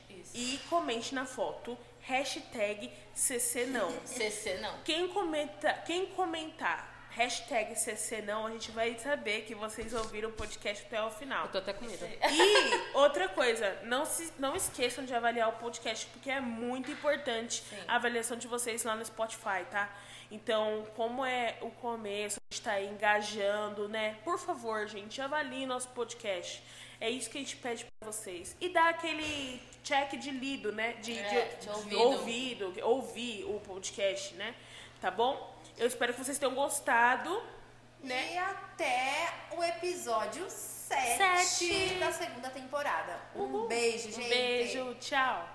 Isso. e comente na foto hashtag CC não. *laughs* CC não. Quem, comenta, quem comentar hashtag CC não, a gente vai saber que vocês ouviram o podcast até o final. Eu tô até com medo. E outra coisa, não, se, não esqueçam de avaliar o podcast, porque é muito importante Sim. a avaliação de vocês lá no Spotify, tá? Então, como é o começo, a gente tá aí engajando, né? Por favor, gente, avalie nosso podcast. É isso que a gente pede pra vocês. E dá aquele check de lido, né? De, É, de, de ouvido. ouvido, ouvir o podcast, né? Tá bom? Eu espero que vocês tenham gostado. Né? E até o episódio 7 Sete. da segunda temporada. Um Uhul. beijo, Um gente. beijo, tchau.